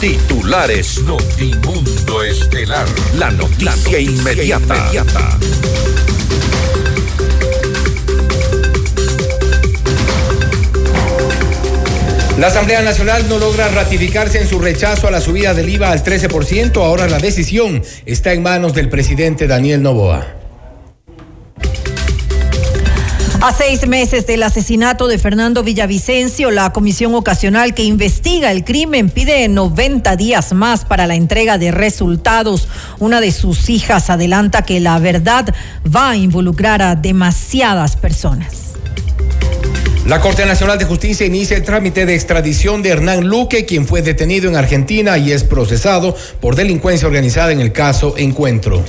Titulares Notimundo Estelar. La noticia, inmediata. La Asamblea Nacional no logra ratificarse en su rechazo a la subida del IVA al 13%. Ahora la decisión está en manos del presidente Daniel Novoa. A seis meses del asesinato de Fernando Villavicencio, la comisión ocasional que investiga el crimen pide 90 días más para la entrega de resultados. Una de sus hijas adelanta que la verdad va a involucrar a demasiadas personas. La Corte Nacional de Justicia inicia el trámite de extradición de Hernán Luque, quien fue detenido en Argentina y es procesado por delincuencia organizada en el caso Encuentro.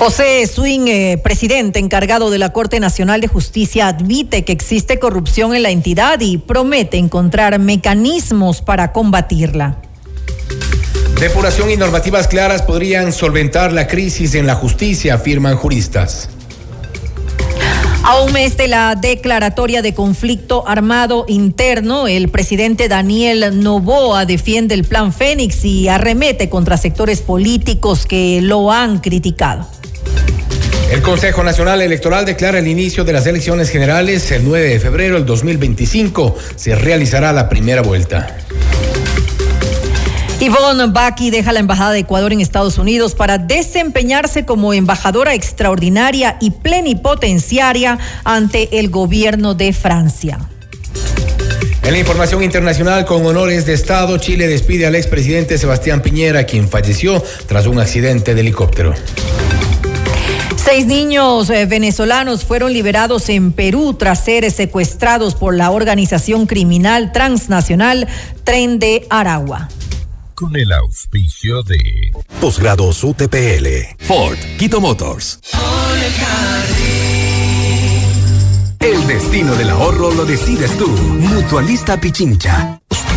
José Swing, eh, presidente encargado de la Corte Nacional de Justicia, admite que existe corrupción en la entidad y promete encontrar mecanismos para combatirla. Depuración y normativas claras podrían solventar la crisis en la justicia, afirman juristas. A un mes de la declaratoria de conflicto armado interno, el presidente Daniel Novoa defiende el plan Fénix y arremete contra sectores políticos que lo han criticado. El Consejo Nacional Electoral declara el inicio de las elecciones generales el 9 de febrero del 2025. Se realizará la primera vuelta. Yvonne Baki deja la Embajada de Ecuador en Estados Unidos para desempeñarse como embajadora extraordinaria y plenipotenciaria ante el gobierno de Francia. En la información internacional con honores de Estado, Chile despide al expresidente Sebastián Piñera, quien falleció tras un accidente de helicóptero. Seis niños eh, venezolanos fueron liberados en Perú tras ser secuestrados por la organización criminal transnacional Tren de Aragua con el auspicio de Posgrados UTPL, Ford, Quito Motors. El destino del ahorro lo decides tú. Mutualista Pichincha.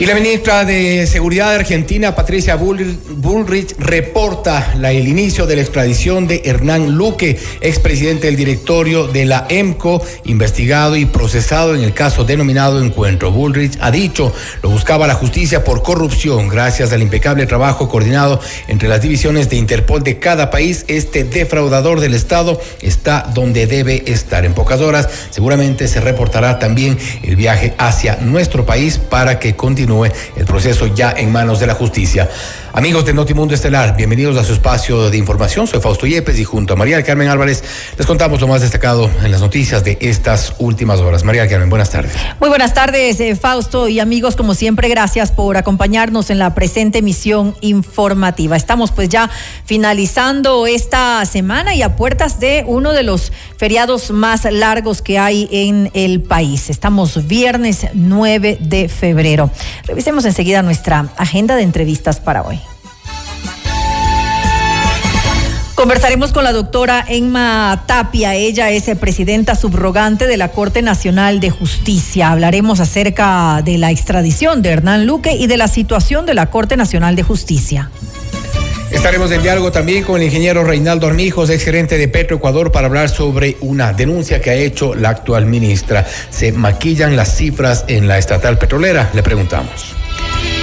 Y la ministra de Seguridad de Argentina, Patricia Bullrich, reporta el inicio de la extradición de Hernán Luque, expresidente del directorio de la EMCO, investigado y procesado en el caso denominado Encuentro. Bullrich ha dicho, lo buscaba la justicia por corrupción. Gracias al impecable trabajo coordinado entre las divisiones de Interpol de cada país, este defraudador del Estado está donde debe estar. En pocas horas seguramente se reportará también el viaje hacia nuestro país para que continúe el proceso ya en manos de la justicia. Amigos de Notimundo Estelar, bienvenidos a su espacio de información. Soy Fausto Yepes y junto a María Carmen Álvarez les contamos lo más destacado en las noticias de estas últimas horas. María Carmen, buenas tardes. Muy buenas tardes, eh, Fausto y amigos, como siempre, gracias por acompañarnos en la presente emisión informativa. Estamos pues ya finalizando esta semana y a puertas de uno de los feriados más largos que hay en el país. Estamos viernes 9 de febrero. Revisemos enseguida nuestra agenda de entrevistas para hoy. Conversaremos con la doctora Emma Tapia. Ella es presidenta subrogante de la Corte Nacional de Justicia. Hablaremos acerca de la extradición de Hernán Luque y de la situación de la Corte Nacional de Justicia. Estaremos en diálogo también con el ingeniero Reinaldo Armijos, ex gerente de Petro Ecuador, para hablar sobre una denuncia que ha hecho la actual ministra. Se maquillan las cifras en la estatal petrolera. Le preguntamos.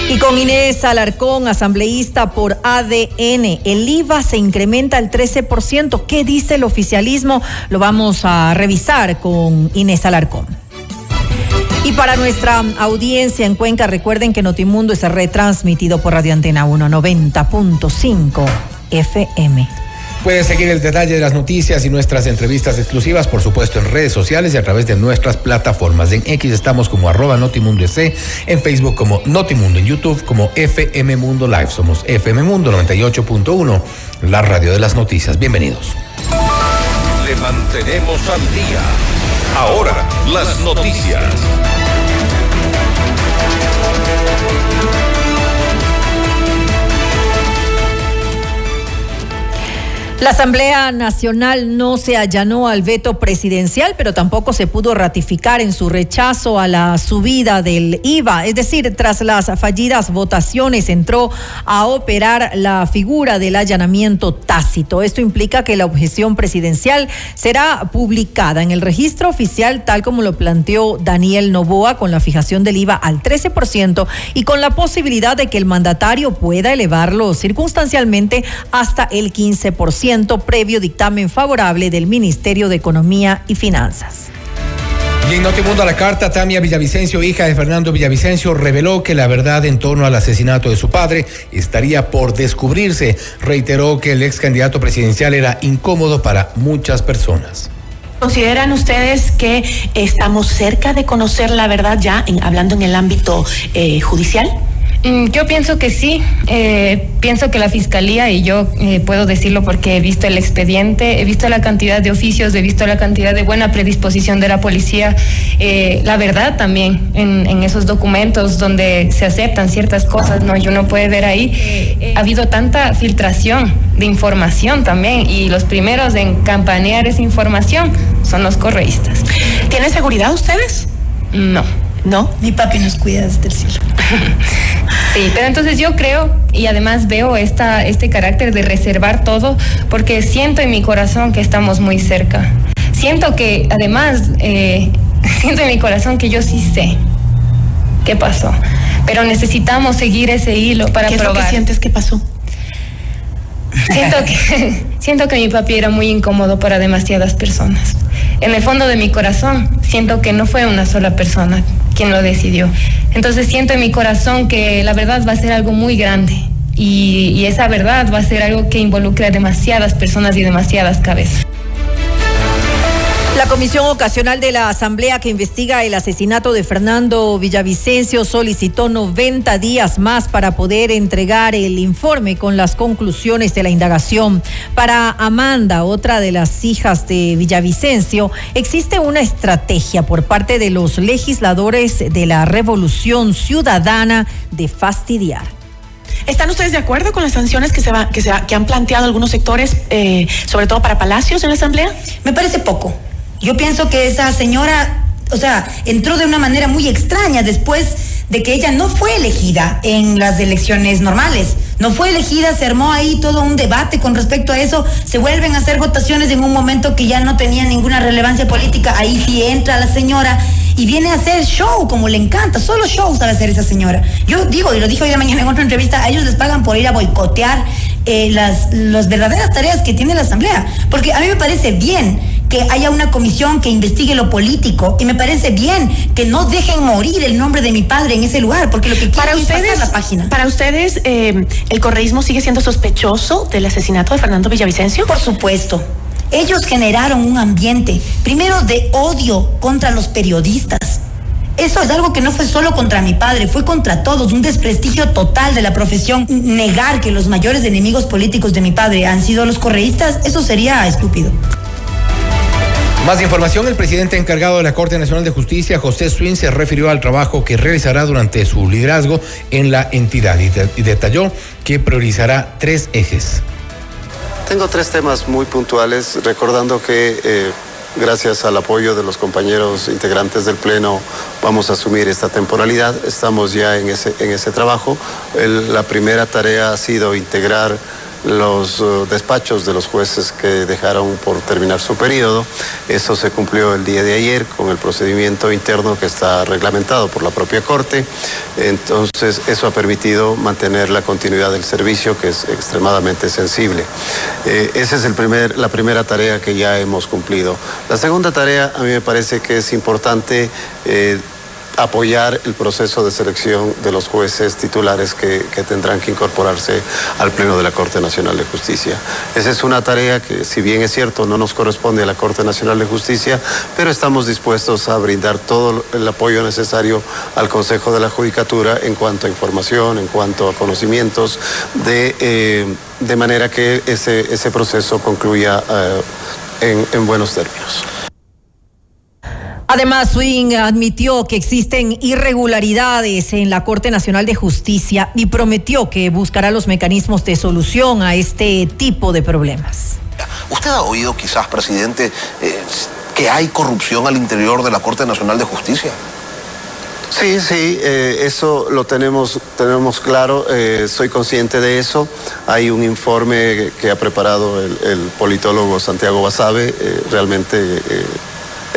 Y con Inés Alarcón, asambleísta por ADN, el IVA se incrementa al 13%. ¿Qué dice el oficialismo? Lo vamos a revisar con Inés Alarcón. Y para nuestra audiencia en Cuenca, recuerden que Notimundo es retransmitido por Radio Antena 190.5 FM. Puedes seguir el detalle de las noticias y nuestras entrevistas exclusivas, por supuesto, en redes sociales y a través de nuestras plataformas. En X estamos como arroba Notimundo en Facebook como Notimundo, en YouTube como FM Mundo Live. Somos FM Mundo 98.1, la radio de las noticias. Bienvenidos. Le mantenemos al día. Ahora, las noticias. La Asamblea Nacional no se allanó al veto presidencial, pero tampoco se pudo ratificar en su rechazo a la subida del IVA. Es decir, tras las fallidas votaciones entró a operar la figura del allanamiento tácito. Esto implica que la objeción presidencial será publicada en el registro oficial, tal como lo planteó Daniel Novoa, con la fijación del IVA al 13% y con la posibilidad de que el mandatario pueda elevarlo circunstancialmente hasta el 15% previo dictamen favorable del Ministerio de Economía y Finanzas. Y en Notimundo a la carta, Tamia Villavicencio, hija de Fernando Villavicencio, reveló que la verdad en torno al asesinato de su padre estaría por descubrirse. Reiteró que el ex candidato presidencial era incómodo para muchas personas. ¿Consideran ustedes que estamos cerca de conocer la verdad ya, en, hablando en el ámbito eh, judicial? Mm, yo pienso que sí. Eh, pienso que la fiscalía, y yo eh, puedo decirlo porque he visto el expediente, he visto la cantidad de oficios, he visto la cantidad de buena predisposición de la policía, eh, la verdad también en, en, esos documentos donde se aceptan ciertas cosas, ¿no? Y uno puede ver ahí, ha habido tanta filtración de información también, y los primeros en campanear esa información son los correístas. ¿Tienen seguridad ustedes? No. ¿No? Mi papi nos cuida desde el cielo. sí, pero entonces yo creo y además veo esta, este carácter de reservar todo porque siento en mi corazón que estamos muy cerca. Siento que además, eh, siento en mi corazón que yo sí sé qué pasó, pero necesitamos seguir ese hilo para ¿Qué probar. Es que sientes que pasó? Siento que, siento que mi papi era muy incómodo para demasiadas personas. En el fondo de mi corazón siento que no fue una sola persona quien lo decidió. Entonces siento en mi corazón que la verdad va a ser algo muy grande y, y esa verdad va a ser algo que involucre a demasiadas personas y demasiadas cabezas. La Comisión Ocasional de la Asamblea que investiga el asesinato de Fernando Villavicencio solicitó 90 días más para poder entregar el informe con las conclusiones de la indagación. Para Amanda, otra de las hijas de Villavicencio, existe una estrategia por parte de los legisladores de la Revolución Ciudadana de fastidiar. ¿Están ustedes de acuerdo con las sanciones que se, va, que, se que han planteado algunos sectores, eh, sobre todo para Palacios en la Asamblea? Me parece poco. Yo pienso que esa señora, o sea, entró de una manera muy extraña después de que ella no fue elegida en las elecciones normales. No fue elegida, se armó ahí todo un debate con respecto a eso, se vuelven a hacer votaciones en un momento que ya no tenía ninguna relevancia política, ahí sí entra la señora y viene a hacer show como le encanta, solo show sabe hacer esa señora. Yo digo, y lo dije hoy de mañana en otra entrevista, a ellos les pagan por ir a boicotear eh, las, las verdaderas tareas que tiene la Asamblea, porque a mí me parece bien que haya una comisión que investigue lo político y me parece bien que no dejen morir el nombre de mi padre en ese lugar, porque lo que para ustedes es la página. Para ustedes, eh, ¿el correísmo sigue siendo sospechoso del asesinato de Fernando Villavicencio? Por supuesto. Ellos generaron un ambiente, primero de odio contra los periodistas. Eso es algo que no fue solo contra mi padre, fue contra todos, un desprestigio total de la profesión. Negar que los mayores enemigos políticos de mi padre han sido los correístas, eso sería estúpido. Más información, el presidente encargado de la Corte Nacional de Justicia, José Swin, se refirió al trabajo que realizará durante su liderazgo en la entidad y, de, y detalló que priorizará tres ejes. Tengo tres temas muy puntuales, recordando que eh, gracias al apoyo de los compañeros integrantes del Pleno vamos a asumir esta temporalidad. Estamos ya en ese, trabajo. La primera tarea ha sido integrar los uh, despachos de los jueces que dejaron por terminar su periodo. Eso se cumplió el día de ayer con el procedimiento interno que está reglamentado por la propia Corte. Entonces, eso ha permitido mantener la continuidad del servicio, que es extremadamente sensible. Eh, esa es el primer, la primera tarea que ya hemos cumplido. La segunda tarea, a mí me parece que es importante. Eh, apoyar el proceso de selección de los jueces titulares que, tendrán que incorporarse al Pleno de la Corte Nacional de Justicia. Esa es una tarea que, si bien es cierto, no nos corresponde a la Corte Nacional de Justicia, pero estamos dispuestos a brindar todo el apoyo necesario al Consejo de la Judicatura en cuanto a información, en cuanto a conocimientos, de, eh, de manera que ese, ese proceso concluya eh, en, en buenos términos. Además, Swing admitió que existen irregularidades en la Corte Nacional de Justicia y prometió que buscará los mecanismos de solución a este tipo de problemas. ¿Usted ha oído quizás, presidente, eh, que hay corrupción al interior de la Corte Nacional de Justicia? Sí, sí, eh, eso lo tenemos, tenemos claro, eh, soy consciente de eso. Hay un informe que ha preparado el, politólogo Santiago Basabe, realmente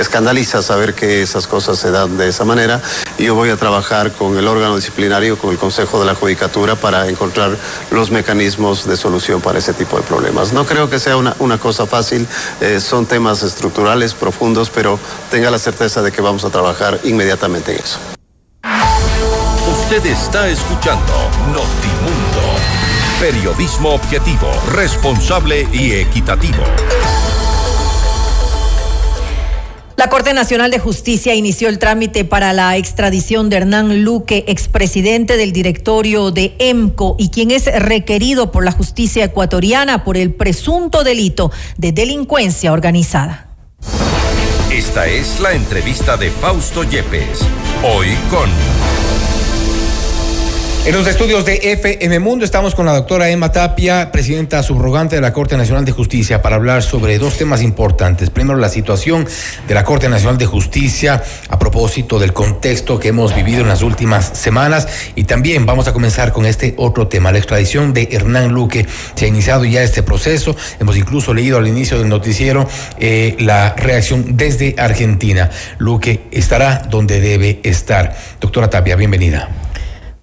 escandaliza saber que esas cosas se dan de esa manera. Yo voy a trabajar con el órgano disciplinario, con el Consejo de la Judicatura, para encontrar los mecanismos de solución para ese tipo de problemas. No creo que sea una, cosa fácil, eh, son temas estructurales, profundos, pero tenga la certeza de que vamos a trabajar inmediatamente en eso. Usted está escuchando Notimundo. Periodismo objetivo, responsable y equitativo. La Corte Nacional de Justicia inició el trámite para la extradición de Hernán Luque, expresidente del directorio de EMCO y quien es requerido por la justicia ecuatoriana por el presunto delito de delincuencia organizada. Esta es la entrevista de Fausto Yepes, hoy con... En los estudios de FM Mundo estamos con la doctora Emma Tapia, presidenta subrogante de la Corte Nacional de Justicia, para hablar sobre dos temas importantes. Primero, la situación de la Corte Nacional de Justicia a propósito del contexto que hemos vivido en las últimas semanas. Y también vamos a comenzar con este otro tema, la extradición de Hernán Luque. Se ha iniciado ya este proceso. Hemos incluso leído al inicio del noticiero eh, la reacción desde Argentina. Luque estará donde debe estar. Doctora Tapia, bienvenida.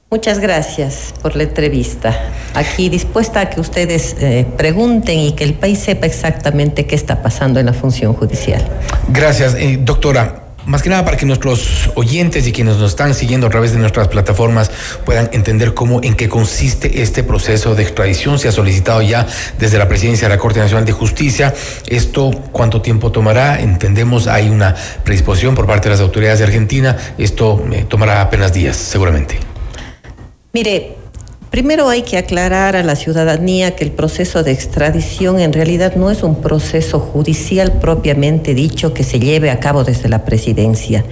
Muchas gracias por la entrevista. Aquí dispuesta a que ustedes eh, pregunten y que el país sepa exactamente qué está pasando en la función judicial. Gracias, eh, doctora. Más que nada para que nuestros oyentes y quienes nos están siguiendo a través de nuestras plataformas puedan entender cómo, en qué consiste este proceso de extradición. Se ha solicitado ya desde la presidencia de la Corte Nacional de Justicia. Esto, ¿cuánto tiempo tomará? Entendemos, hay una predisposición por parte de las autoridades de Argentina. Esto eh, tomará apenas días, seguramente. Mire, primero hay que aclarar a la ciudadanía que el proceso de extradición en realidad no es un proceso judicial propiamente dicho que se lleve a cabo desde la presidencia.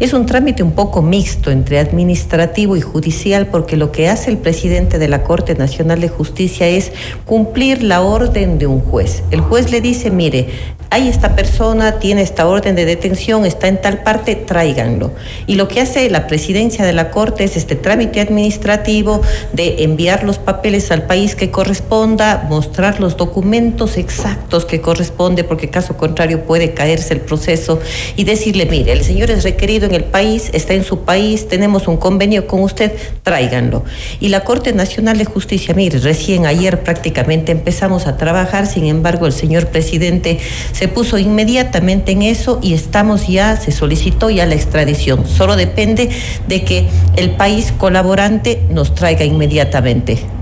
Es un trámite un poco mixto entre administrativo y judicial porque lo que hace el presidente de la Corte Nacional de Justicia es cumplir la orden de un juez. El juez le dice, mire, hay esta persona, tiene esta orden de detención, está en tal parte, tráiganlo. Y lo que hace la presidencia de la Corte es este trámite administrativo de enviar los papeles al país que corresponda, mostrar los documentos exactos que corresponde, porque caso contrario puede caerse el proceso, y decirle, mire, el señor es requerido en el país, está en su país, tenemos un convenio con usted, tráiganlo. Y la Corte Nacional de Justicia, mire, recién ayer prácticamente empezamos a trabajar, sin embargo el señor presidente se puso inmediatamente en eso y estamos ya, se solicitó ya la extradición. Solo depende de que el país colaborante nos traiga inmediatamente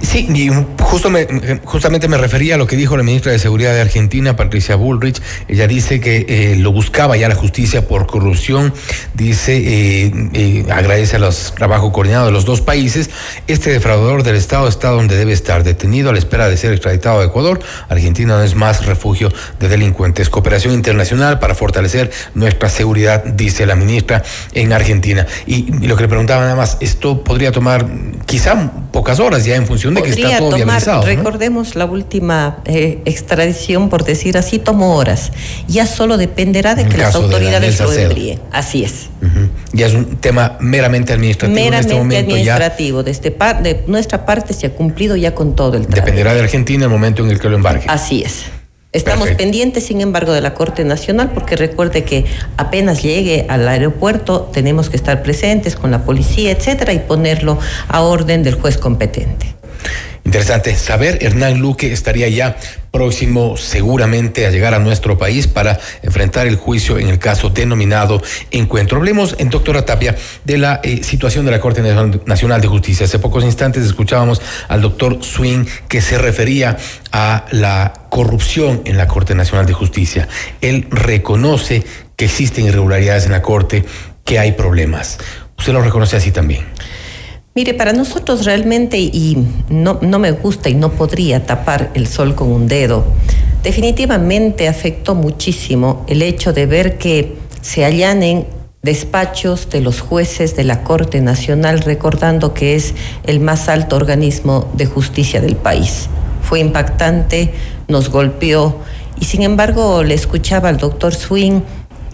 Sí, y justo justamente me refería a lo que dijo la ministra de Seguridad de Argentina, Patricia Bullrich. Ella dice que eh, lo buscaba ya la justicia por corrupción. Dice, eh, eh, agradece a los trabajos coordinados de los dos países. Este defraudador del Estado está donde debe estar, detenido a la espera de ser extraditado a Ecuador. Argentina no es más refugio de delincuentes. Cooperación internacional para fortalecer nuestra seguridad, dice la ministra en Argentina. Y, y lo que le preguntaba nada más, esto podría tomar quizá pocas horas ya en función de que está todo tomar, Recordemos la última eh, extradición, por decir así, tomó horas. Ya solo dependerá de que las autoridades lo envíen. Así es. Ya es un tema meramente administrativo. Meramente en este administrativo. De, este de nuestra parte se ha cumplido ya con todo el trámite. Dependerá de Argentina el momento en el que lo embarque. Así es. Estamos pendientes, sin embargo, de la Corte Nacional, porque recuerde que apenas llegue al aeropuerto tenemos que estar presentes con la policía, etcétera, y ponerlo a orden del juez competente. Interesante saber, Hernán Luque estaría ya próximo seguramente a llegar a nuestro país para enfrentar el juicio en el caso denominado Encuentro. Hablemos, en doctora Tapia, de la eh, situación de la Corte Nacional de Justicia. Hace pocos instantes escuchábamos al doctor Swing que se refería a la corrupción en la Corte Nacional de Justicia. Él reconoce que existen irregularidades en la Corte, que hay problemas. ¿Usted lo reconoce así también? Mire, para nosotros realmente, y no, no me gusta y no podría tapar el sol con un dedo, definitivamente afectó muchísimo el hecho de ver que se allanen despachos de los jueces de la Corte Nacional, recordando que es el más alto organismo de justicia del país. Fue impactante, nos golpeó y sin embargo le escuchaba al doctor Swing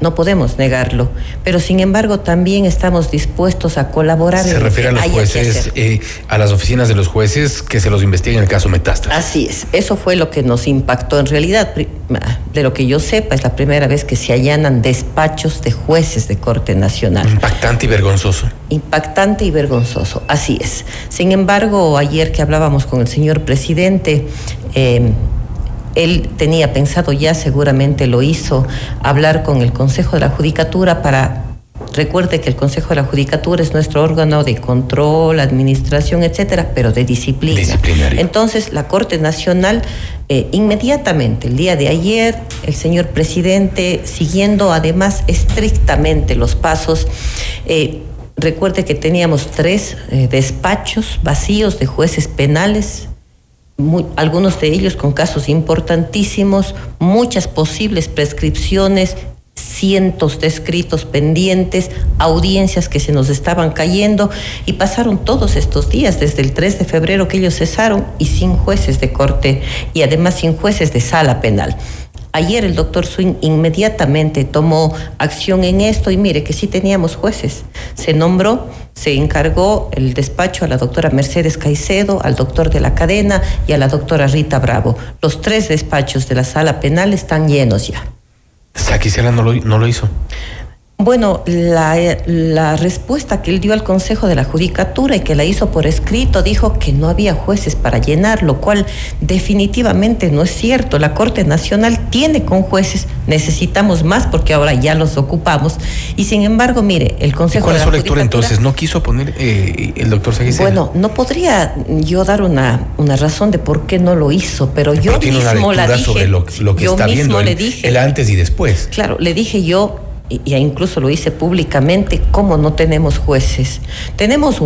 no podemos negarlo, pero sin embargo también estamos dispuestos a colaborar. Se refiere a los jueces, eh, a las oficinas de los jueces que se los investiguen en el caso Metástasis. Así es, eso fue lo que nos impactó. En realidad, de lo que yo sepa, es la primera vez que se allanan despachos de jueces de Corte Nacional. Impactante y vergonzoso. Impactante y vergonzoso, así es. Sin embargo, ayer que hablábamos con el señor presidente, eh, él tenía pensado ya, seguramente lo hizo, hablar con el Consejo de la Judicatura para Recuerde que el Consejo de la Judicatura es nuestro órgano de control, administración, etcétera, pero de disciplina. Entonces, la Corte Nacional, eh, inmediatamente, el día de ayer, el señor presidente, siguiendo además estrictamente los pasos, eh, recuerde que teníamos tres eh, despachos vacíos de jueces penales algunos de ellos con casos importantísimos, muchas posibles prescripciones, cientos de escritos pendientes, audiencias que se nos estaban cayendo y pasaron todos estos días, desde el 3 de febrero que ellos cesaron y sin jueces de corte y además sin jueces de sala penal. Ayer el doctor Swing inmediatamente tomó acción en esto y mire que sí teníamos jueces. Se nombró, se encargó el despacho a la doctora Mercedes Caicedo, al doctor de la cadena y a la doctora Rita Bravo. Los tres despachos de la sala penal están llenos ya. Saquicela no lo, no lo hizo. Bueno, la, respuesta que él dio al Consejo de la Judicatura y que la hizo por escrito dijo que no había jueces para llenar, lo cual definitivamente no es cierto. La Corte Nacional tiene con jueces, necesitamos más porque ahora ya los ocupamos. Y sin embargo, mire, el Consejo ¿Cuál es su lectura entonces? ¿No quiso poner eh, el doctor Seguicena? Bueno, no podría yo dar una, una razón de por qué no lo hizo, pero yo mismo la dije. sobre lo, que está viendo le dije, el antes y después. Claro, le dije yo y incluso lo hice públicamente, cómo no tenemos jueces. Tenemos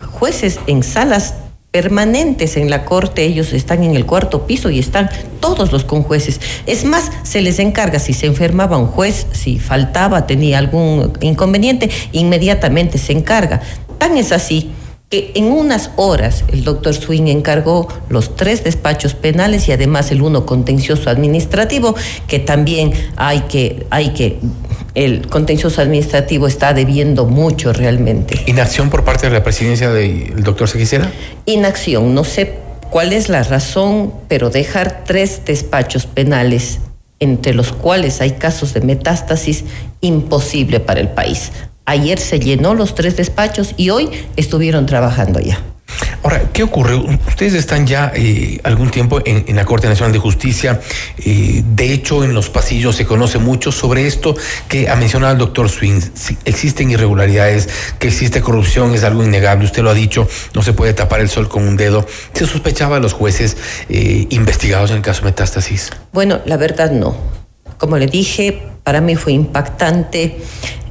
jueces en salas permanentes en la corte, ellos están en el cuarto piso y están todos los conjueces. Es más, se les encarga si se enfermaba un juez, si faltaba, tenía algún inconveniente, inmediatamente se encarga. Tan es así que en unas horas el doctor Swing encargó los tres despachos penales y además el uno contencioso administrativo, que también hay que, hay que, el contencioso administrativo está debiendo mucho realmente. ¿Inacción por parte de la presidencia del doctor Seguicera? Inacción, no sé cuál es la razón, pero dejar tres despachos penales entre los cuales hay casos de metástasis, imposible para el país. Ayer se llenó los tres despachos y hoy estuvieron trabajando ya. Ahora, ¿qué ocurre? Ustedes están ya eh, algún tiempo en, la Corte Nacional de Justicia. Eh, de hecho, en los pasillos se conoce mucho sobre esto que ha mencionado el doctor Swing. existen irregularidades, que existe corrupción, es algo innegable. Usted lo ha dicho, no se puede tapar el sol con un dedo. ¿Se sospechaba a los jueces eh, investigados en el caso Metástasis? Bueno, la verdad no. Como le dije, para mí fue impactante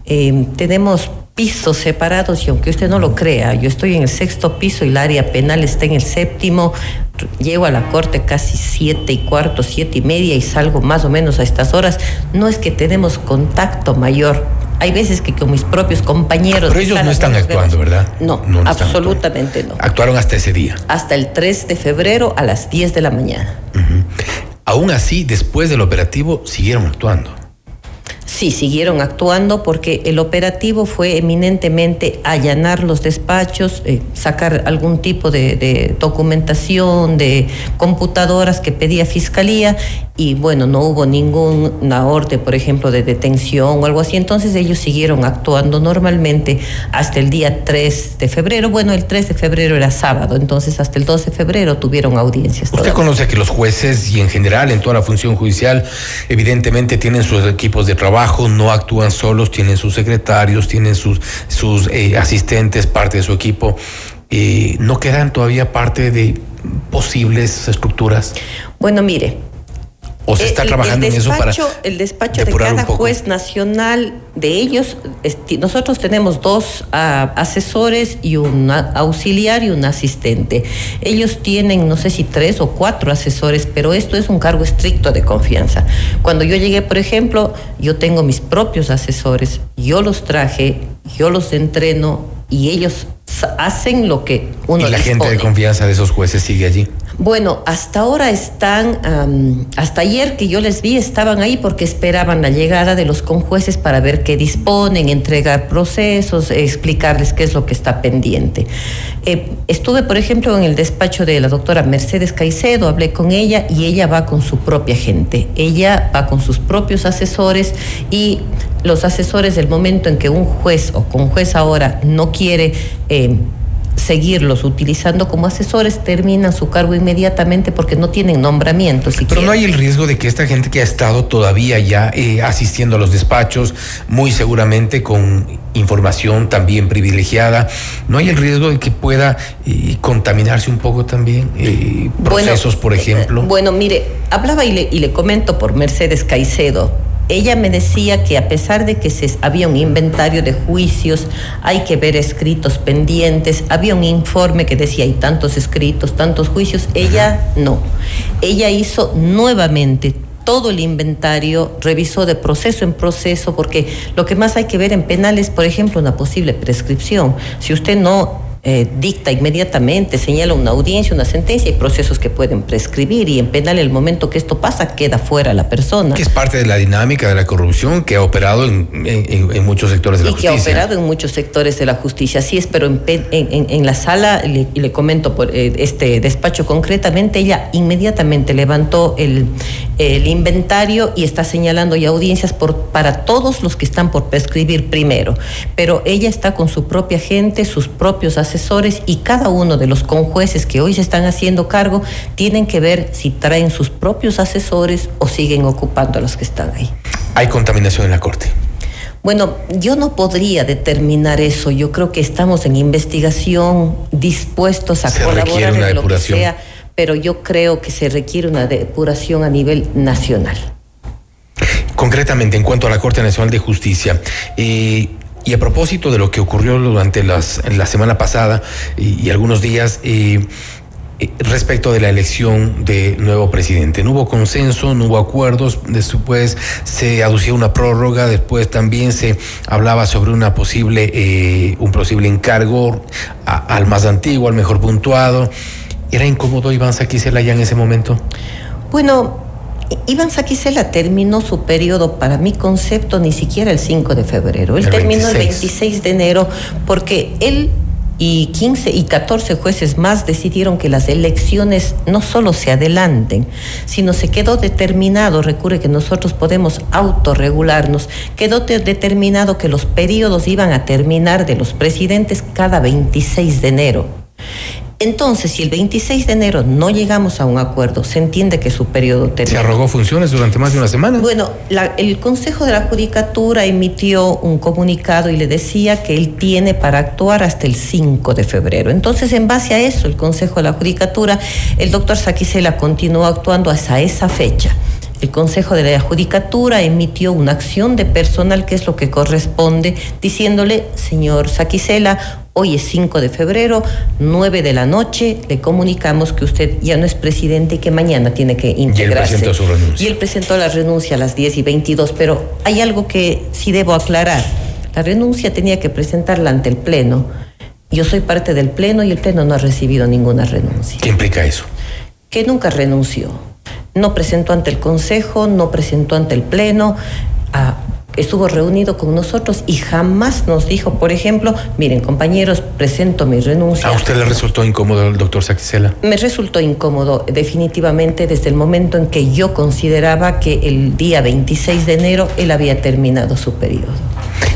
eh, tenemos pisos separados y aunque usted no lo crea, yo estoy en el sexto piso y el área penal está en el séptimo, llego a la corte casi siete y cuarto, siete y media y salgo más o menos a estas horas, no es que tenemos contacto mayor. Hay veces que con mis propios compañeros... Pero ellos no están actuando, ¿verdad? No, absolutamente no. Actuaron hasta ese día. Hasta el 3 de febrero a las 10 de la mañana. Aún así, después del operativo, siguieron actuando. Sí, siguieron actuando porque el operativo fue eminentemente allanar los despachos, eh, sacar algún tipo de, de documentación, de computadoras que pedía fiscalía y bueno, no hubo ninguna orden, por ejemplo, de detención o algo así. Entonces ellos siguieron actuando normalmente hasta el día 3 de febrero. Bueno, el 3 de febrero era sábado, entonces hasta el 12 de febrero tuvieron audiencias. Usted conoce que los jueces y en general en toda la función judicial evidentemente tienen sus equipos de trabajo, no actúan solos, tienen sus secretarios, tienen sus, sus eh, asistentes, parte de su equipo. Eh, ¿No quedan todavía parte de posibles estructuras? Bueno, mire, ¿O se está el, trabajando el en eso para despacho, El despacho de cada juez nacional de ellos, esti- nosotros tenemos dos ah, asesores y un auxiliar y un asistente. Ellos tienen, no sé si tres o cuatro asesores, pero esto es un cargo estricto de confianza. Cuando yo llegué, por ejemplo, yo tengo mis propios asesores, yo los traje, yo los entreno y ellos hacen lo que uno y la les gente de confianza de esos jueces sigue allí. Bueno, hasta ahora están, hasta ayer que yo les vi, estaban ahí porque esperaban la llegada de los conjueces para ver qué disponen, entregar procesos, explicarles qué es lo que está pendiente. Eh, estuve, por ejemplo, en el despacho de la doctora Mercedes Caicedo, hablé con ella y ella va con su propia gente. Ella va con sus propios asesores y los asesores del momento en que un juez o con juez ahora no quiere... eh, seguirlos utilizando como asesores, terminan su cargo inmediatamente porque no tienen nombramiento. Pero no hay el riesgo de que esta gente que ha estado todavía ya eh, asistiendo a los despachos, muy seguramente con información también privilegiada, no hay el riesgo de que pueda eh, contaminarse un poco también eh, procesos, por ejemplo. Bueno, mire, hablaba y le, y le comento por Mercedes Caicedo. Ella me decía que a pesar de que se, había un inventario de juicios, hay que ver escritos pendientes, había un informe que decía hay tantos escritos, tantos juicios, ella no. Ella hizo nuevamente todo el inventario, revisó de proceso en proceso, porque lo que más hay que ver en penal es, por ejemplo, una posible prescripción. Si usted no eh, dicta inmediatamente, señala una audiencia, una sentencia, hay procesos que pueden prescribir y en penal el momento que esto pasa queda fuera la persona. Que es parte de la dinámica de la corrupción que ha operado en, en- en muchos sectores de la y que ha justicia. operado en muchos sectores de la justicia. Así es, pero en, la sala, le- y le comento por eh, este despacho concretamente, ella inmediatamente levantó el, el inventario y está señalando ya audiencias por, para todos los que están por prescribir primero. Pero ella está con su propia gente, sus propios asesores y cada uno de los conjueces que hoy se están haciendo cargo tienen que ver si traen sus propios asesores o siguen ocupando a los que están ahí. Hay contaminación en la corte. Bueno, yo no podría determinar eso. Yo creo que estamos en investigación, dispuestos a Se colaborar una en lo que sea, pero yo creo que se requiere una depuración a nivel nacional. Concretamente, en cuanto a la Corte Nacional de Justicia, eh, y a propósito de lo que ocurrió durante las, la semana pasada y, algunos días, eh, eh, respecto de la elección de nuevo presidente. No hubo consenso, no hubo acuerdos, después se aducía una prórroga, después también se hablaba sobre una posible, eh, un posible encargo al más antiguo, al mejor puntuado. ¿Era incómodo Iván Saquicela ya en ese momento? Bueno, Iván Saquicela terminó su periodo, para mi concepto, ni siquiera el 5 de febrero. Él El terminó el 26. 26 de enero porque él y 15 y 14 jueces más decidieron que las elecciones no solo se adelanten, sino se quedó determinado, recuerde que nosotros podemos autorregularnos, quedó de- determinado que los periodos iban a terminar de los presidentes cada 26 de enero. Entonces, si el 26 de enero no llegamos a un acuerdo, se entiende que su periodo ¿Se termina. arrogó funciones durante más de una semana? Bueno, la- el Consejo de la Judicatura emitió un comunicado y le decía que él tiene para actuar hasta el 5 de febrero. Entonces, en base a eso, el Consejo de la Judicatura, el doctor Saquicela continuó actuando hasta esa fecha. El Consejo de la Judicatura emitió una acción de personal, que es lo que corresponde, diciéndole, señor Saquicela, hoy es 5 de febrero, 9 de la noche, le comunicamos que usted ya no es presidente y que mañana tiene que integrarse. presentó su renuncia. Y él presentó la renuncia a las 10 y 22, pero hay algo que sí debo aclarar. La renuncia tenía que presentarla ante el Pleno. Yo soy parte del Pleno y el Pleno no ha recibido ninguna renuncia. ¿Qué implica eso? Que nunca renunció. No presentó ante el Consejo, no presentó ante el Pleno. Ah, estuvo reunido con nosotros y jamás nos dijo, por ejemplo, miren compañeros, presento mi renuncia. ¿A usted le resultó incómodo el doctor Saquicela? Me resultó incómodo definitivamente desde el momento en que yo consideraba que el día 26 de enero él había terminado su periodo.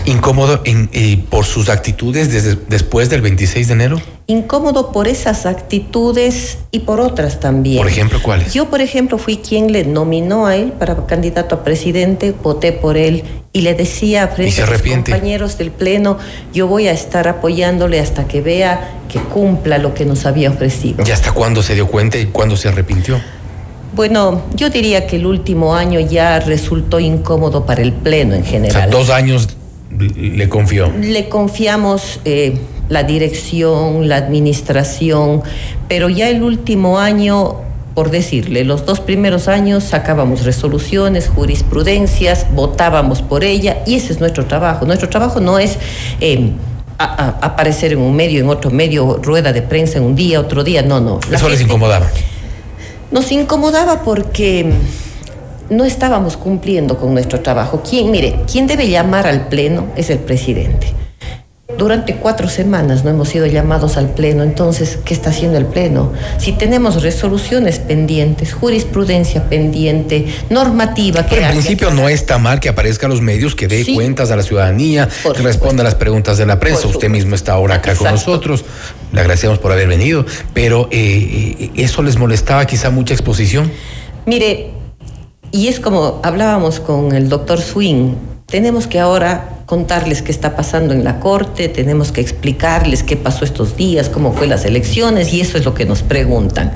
¿Incómodo en, eh, por sus actitudes desde, después del 26 de enero? Incómodo por esas actitudes y por otras también. Por ejemplo, ¿cuáles? Yo, por ejemplo, fui quien le nominó a él para candidato a presidente, voté por él y le decía frente a los compañeros del Pleno, yo voy a estar apoyándole hasta que vea que cumpla lo que nos había ofrecido. ¿Y hasta cuándo se dio cuenta y cuándo se arrepintió? Bueno, yo diría que el último año ya resultó incómodo para el Pleno en general. O sea, dos años le confió. Le confiamos eh, la dirección, la administración, pero ya el último año por decirle, los dos primeros años sacábamos resoluciones, jurisprudencias, votábamos por ella y ese es nuestro trabajo. Nuestro trabajo no es eh, aparecer en un medio, en otro medio, rueda de prensa en un día, otro día, no, no. Eso les incomodaba. Nos incomodaba porque no estábamos cumpliendo con nuestro trabajo. ¿Quién, mire, quien debe llamar al Pleno es el presidente. Durante cuatro semanas no hemos sido llamados al Pleno, entonces, ¿qué está haciendo el Pleno? Si tenemos resoluciones pendientes, jurisprudencia pendiente, normativa que... Pero en principio no está mal que aparezca a los medios, que dé cuentas a la ciudadanía, que responda a las preguntas de la prensa. Usted mismo está ahora acá con nosotros, le agradecemos por haber venido, pero eh, ¿eso les molestaba quizá mucha exposición? Mire, y es como hablábamos con el doctor Swing, tenemos que ahora contarles qué está pasando en la Corte, tenemos que explicarles qué pasó estos días, cómo fue las elecciones, y eso es lo que nos preguntan.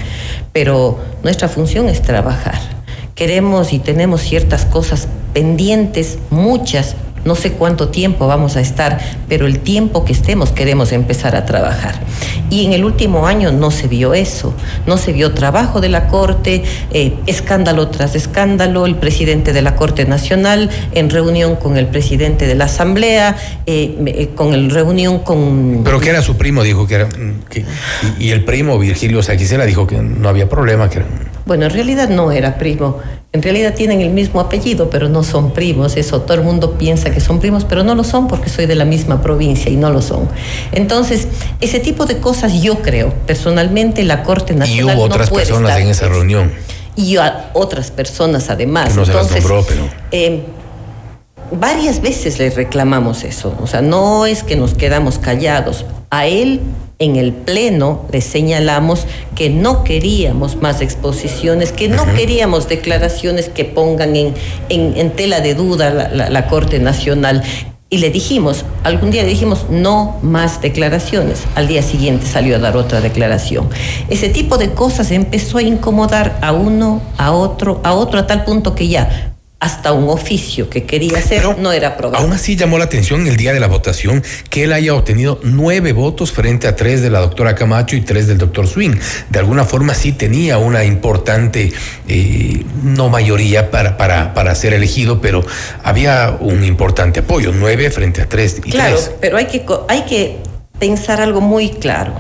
Pero nuestra función es trabajar. Queremos y tenemos ciertas cosas pendientes, muchas, no sé cuánto tiempo vamos a estar, pero el tiempo que estemos queremos empezar a trabajar. Y en el último año no se vio eso, no se vio trabajo de la Corte, eh, escándalo tras escándalo, el presidente de la Corte Nacional en reunión con el presidente de la Asamblea, eh, eh, con el reunión con... Pero que era su primo, dijo que era... Que, y, el primo Virgilio Saquicela dijo que no había problema, que era... Bueno, en realidad no era primo. En realidad tienen el mismo apellido, pero no son primos. Eso todo el mundo piensa que son primos, pero no lo son porque soy de la misma provincia y no lo son. Entonces, ese tipo de cosas yo creo, personalmente la Corte Nacional. Y hubo otras personas en esa reunión. Y a otras personas además. No se las nombró, pero. Eh, varias veces le reclamamos eso. O sea, no es que nos quedamos callados. A él en el Pleno le señalamos que no queríamos más exposiciones, que no queríamos declaraciones que pongan en, en, tela de duda la, la, Corte Nacional. Y le dijimos, algún día le dijimos, no más declaraciones. Al día siguiente salió a dar otra declaración. Ese tipo de cosas empezó a incomodar a uno, a otro, a otro, a tal punto que ya hasta un oficio que quería hacer no era aprobado. Aún así llamó la atención el día de la votación que él haya obtenido nueve votos frente a tres de la doctora Camacho y tres del doctor Swing. De alguna forma sí tenía una importante, eh, no mayoría para, para, para ser elegido, pero había un importante apoyo, nueve frente a tres y claro, pero hay que, hay que pensar algo muy claro.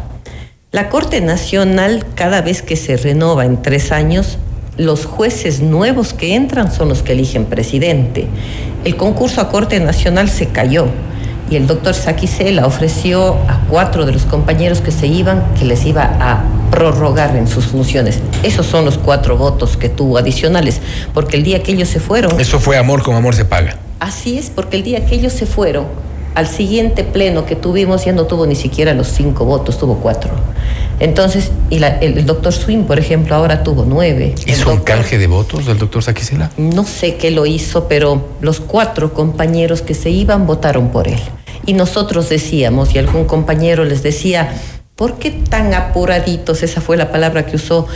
La Corte Nacional, cada vez que se renova en tres años, los jueces nuevos que entran son los que eligen presidente. El concurso a Corte Nacional se cayó y el doctor Saquicela ofreció a cuatro de los compañeros que se iban que les iba a prorrogar en sus funciones. Esos son los cuatro votos que tuvo adicionales, porque el día que ellos se fueron... Eso fue amor con amor se paga. Así es, porque el día que ellos se fueron, al siguiente pleno que tuvimos ya no tuvo ni siquiera los cinco votos, tuvo cuatro. Entonces, y el, doctor Swing, por ejemplo, ahora tuvo nueve. ¿Hizo un canje de votos del doctor Saquicela? No sé qué lo hizo, pero los cuatro compañeros que se iban votaron por él. Y nosotros decíamos, y algún compañero les decía, ¿por qué tan apuraditos? Esa fue la palabra que usó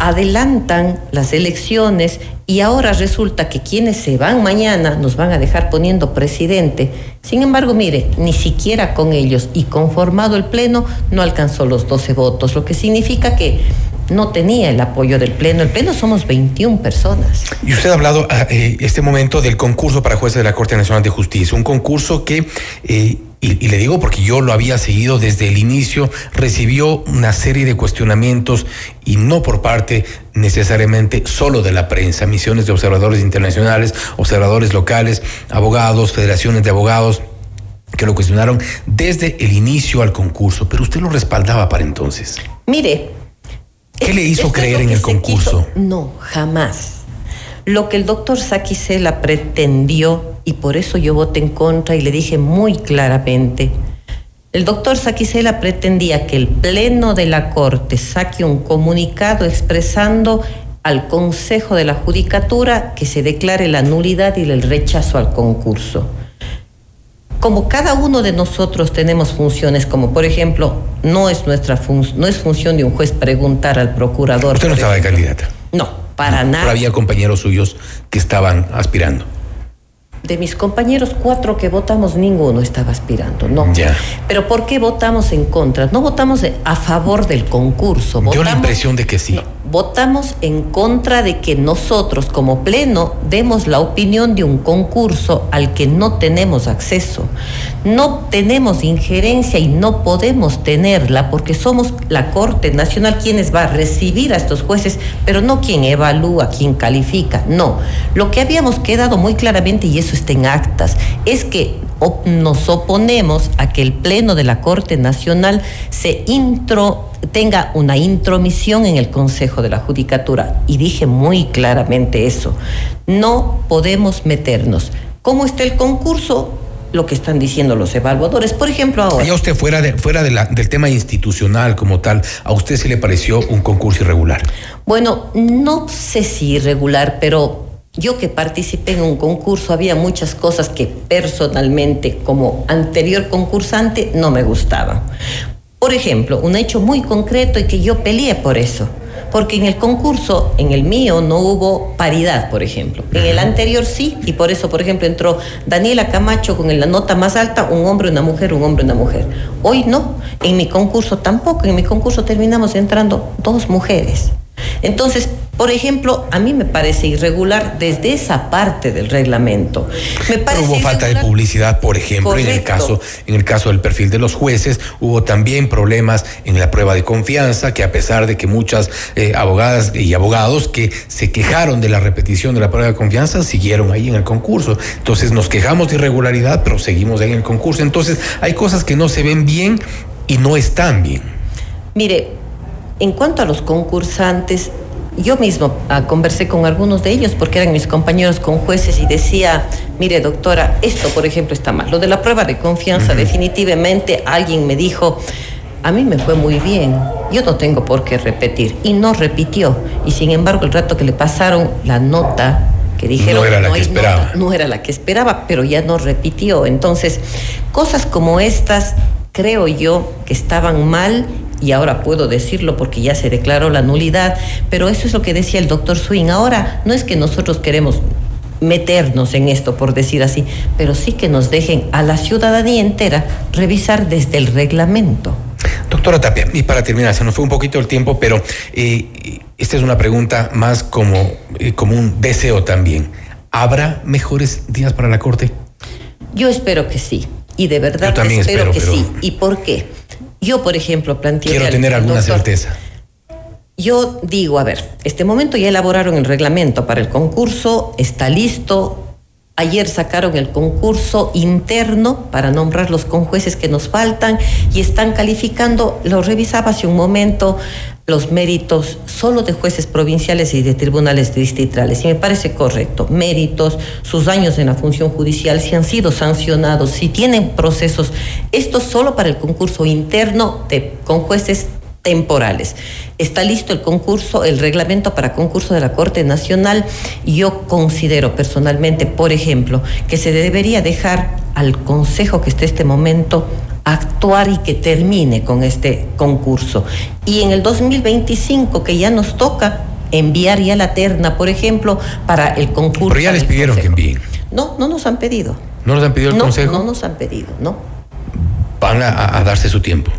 adelantan las elecciones y ahora resulta que quienes se van mañana nos van a dejar poniendo presidente. Sin embargo, mire, ni siquiera con ellos y conformado el Pleno no alcanzó los 12 votos, lo que significa que no tenía el apoyo del Pleno. El Pleno somos 21 personas. Y usted ha hablado ah, eh, este momento del concurso para jueces de la Corte Nacional de Justicia, un concurso que... Eh, y, y, le digo porque yo lo había seguido desde el inicio, recibió una serie de cuestionamientos y no por parte necesariamente solo de la prensa, misiones de observadores internacionales, observadores locales, abogados, federaciones de abogados que lo cuestionaron desde el inicio al concurso, pero usted lo respaldaba para entonces. Mire. ¿Qué le hizo creer en el concurso? No, jamás. Lo que el doctor Saquicela pretendió, y por eso yo voté en contra y le dije muy claramente, el doctor Saquicela pretendía que el Pleno de la Corte saque un comunicado expresando al Consejo de la Judicatura que se declare la nulidad y el rechazo al concurso. Como cada uno de nosotros tenemos funciones, como por ejemplo, no es nuestra no es función de un juez preguntar al procurador. Usted no estaba de candidata. No, para nada. Pero había compañeros suyos que estaban aspirando. De mis compañeros, cuatro que votamos, ninguno estaba aspirando, no. Ya. Pero ¿por qué votamos en contra? No votamos a favor del concurso. Dio la impresión de que sí. No, votamos en contra de que nosotros como pleno demos la opinión de un concurso al que no tenemos acceso. No tenemos injerencia y no podemos tenerla porque somos la Corte Nacional quienes va a recibir a estos jueces, pero no quien evalúa, quien califica. No. Lo que habíamos quedado muy claramente, y eso está en actas, es que nos oponemos a que el Pleno de la Corte Nacional se intro tenga una intromisión en el Consejo de la Judicatura. Y dije muy claramente eso. No podemos meternos. ¿Cómo está el concurso? Lo que están diciendo los evaluadores. Por ejemplo, ahora. Ya usted fuera, de, fuera de la, del tema institucional como tal, ¿a usted se le pareció un concurso irregular? Bueno, no sé si irregular, pero yo que participé en un concurso había muchas cosas que personalmente como anterior concursante no me gustaban. Por ejemplo, un hecho muy concreto y que yo peleé por eso. Porque en el concurso, en el mío, no hubo paridad, por ejemplo. En el anterior sí, y por eso, por ejemplo, entró Daniela Camacho con la nota más alta, un hombre, una mujer, un hombre, una mujer. Hoy no. En mi concurso tampoco. En mi concurso terminamos entrando dos mujeres. Entonces, por ejemplo, a mí me parece irregular desde esa parte del reglamento. Me parece hubo falta de publicidad, por ejemplo, en el caso en el caso del perfil de los jueces, hubo también problemas en la prueba de confianza, que a pesar de que muchas eh, abogadas y abogados que se quejaron de la repetición de la prueba de confianza, siguieron ahí en el concurso. Entonces nos quejamos de irregularidad, pero seguimos ahí en el concurso. Entonces hay cosas que no se ven bien y no están bien. Mire, en cuanto a los concursantes, yo mismo ah, conversé con algunos de ellos porque eran mis compañeros con jueces y decía, mire doctora, esto por ejemplo está mal. Lo de la prueba de confianza, definitivamente alguien me dijo, a mí me fue muy bien, yo no tengo por qué repetir. Y no repitió. Y sin embargo, el rato que le pasaron la nota, que dijeron no era la que esperaba. no era la que esperaba, pero ya no repitió. Entonces, cosas como estas creo yo que estaban mal y ahora puedo decirlo porque ya se declaró la nulidad, pero eso es lo que decía el doctor Swing. Ahora no es que nosotros queremos meternos en esto, por decir así, pero sí que nos dejen a la ciudadanía entera revisar desde el reglamento. Doctora Tapia, y para terminar, se nos fue un poquito el tiempo, pero eh, esta es una pregunta más como, eh, como un deseo también. ¿Habrá mejores días para la Corte? Yo espero que sí, y de verdad espero, que sí. ¿Y por qué? Yo, por ejemplo, planteé... Quiero tener alguna certeza. Yo digo, a ver, este momento ya elaboraron el reglamento para el concurso, está listo. Ayer sacaron el concurso interno para nombrar los conjueces que nos faltan y están calificando, lo revisaba hace un momento, los méritos solo de jueces provinciales y de tribunales distritales. Y me parece correcto. Méritos, sus años en la función judicial, si han sido sancionados, si tienen procesos. Esto solo para el concurso interno de, con jueces temporales. Está listo el concurso, el reglamento para concurso de la Corte Nacional. Yo considero personalmente, por ejemplo, que se debería dejar al Consejo que esté este momento actuar y que termine con este concurso. Y en el 2025, que ya nos toca enviar ya la terna, por ejemplo, para el concurso. Pero ya les pidieron que envíen. No, no nos han pedido. ¿No nos han pedido el no, consejo? No nos han pedido, no. Van a, a darse su tiempo.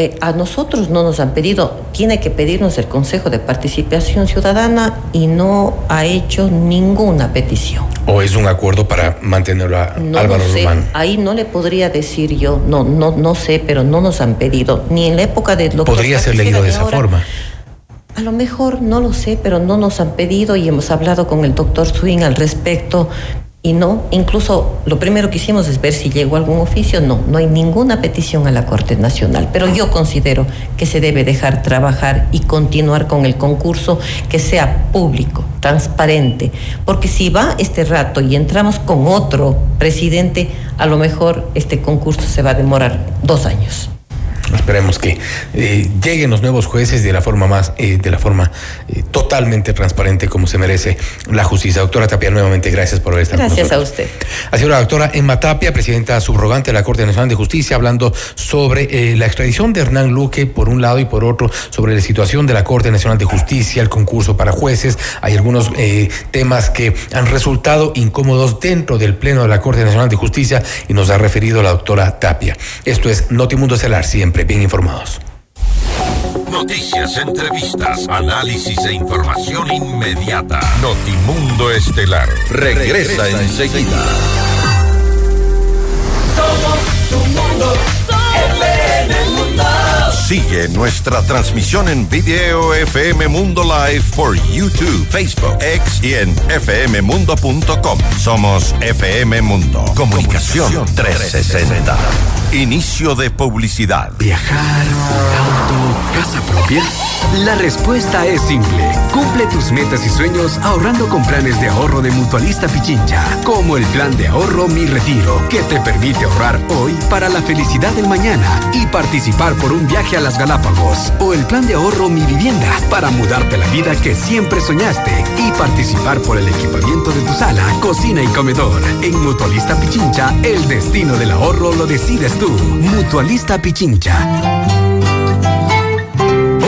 Eh, a nosotros no nos han pedido, tiene que pedirnos el Consejo de Participación Ciudadana y no ha hecho ninguna petición. ¿O es un acuerdo para mantenerlo a No Álvaro sé, Román? ahí no le podría decir yo, no, no, no sé, pero no nos han pedido, ni en la época de lo Podría ser leído de esa forma. A lo mejor no lo sé, pero no nos han pedido y hemos hablado con el doctor Swing al respecto. Y no, incluso lo primero que hicimos es ver si llegó algún oficio. No, no hay ninguna petición a la Corte Nacional. Pero yo considero que se debe dejar trabajar y continuar con el concurso que sea público, transparente. Porque si va este rato y entramos con otro presidente, a lo mejor este concurso se va a demorar dos años. Esperemos que eh, lleguen los nuevos jueces de la forma más, eh, de la forma eh, totalmente transparente como se merece la justicia. Doctora Tapia, nuevamente gracias por haber estado con Gracias a usted. Ha sido la doctora Emma Tapia, presidenta subrogante de la Corte Nacional de Justicia, hablando sobre la extradición de Hernán Luque por un lado y por otro sobre la situación de la Corte Nacional de Justicia, el concurso para jueces. Hay algunos temas que han resultado incómodos dentro del Pleno de la Corte Nacional de Justicia y nos ha referido la doctora Tapia. Esto es Notimundo Celar, siempre bien informados. Noticias, entrevistas, análisis e información inmediata. Notimundo Estelar regresa enseguida. Somos tu Mundo. Sigue nuestra transmisión en video FM Mundo Live por YouTube, Facebook, X y en fmmundo.com. Somos FM Mundo. Comunicación 360. Inicio de publicidad. ¿Viajar, auto, casa propia? La respuesta es simple. Cumple tus metas y sueños ahorrando con planes de ahorro de Mutualista Pichincha, como el plan de ahorro Mi Retiro, que te permite ahorrar hoy para la felicidad del mañana y participar por un viaje a las Galápagos, o el plan de ahorro Mi Vivienda, para mudarte la vida que siempre soñaste y participar por el equipamiento de tu sala, cocina y comedor. En Mutualista Pichincha, el destino del ahorro lo decides tú. Mutualista Pichincha.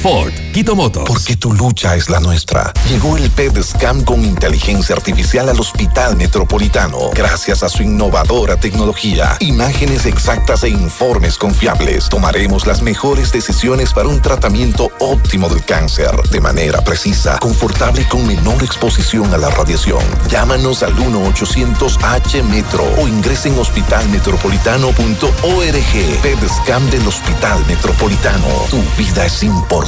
Ford Quito Motors. Porque tu lucha es la nuestra. Llegó el PED Scan con inteligencia artificial al Hospital Metropolitano. Gracias a su innovadora tecnología, imágenes exactas e informes confiables, tomaremos las mejores decisiones para un tratamiento óptimo del cáncer, de manera precisa, confortable y con menor exposición a la radiación. Llámanos al 1-800-H-METRO o ingresen en hospitalmetropolitano.org. PED Scan del Hospital Metropolitano. Tu vida es importante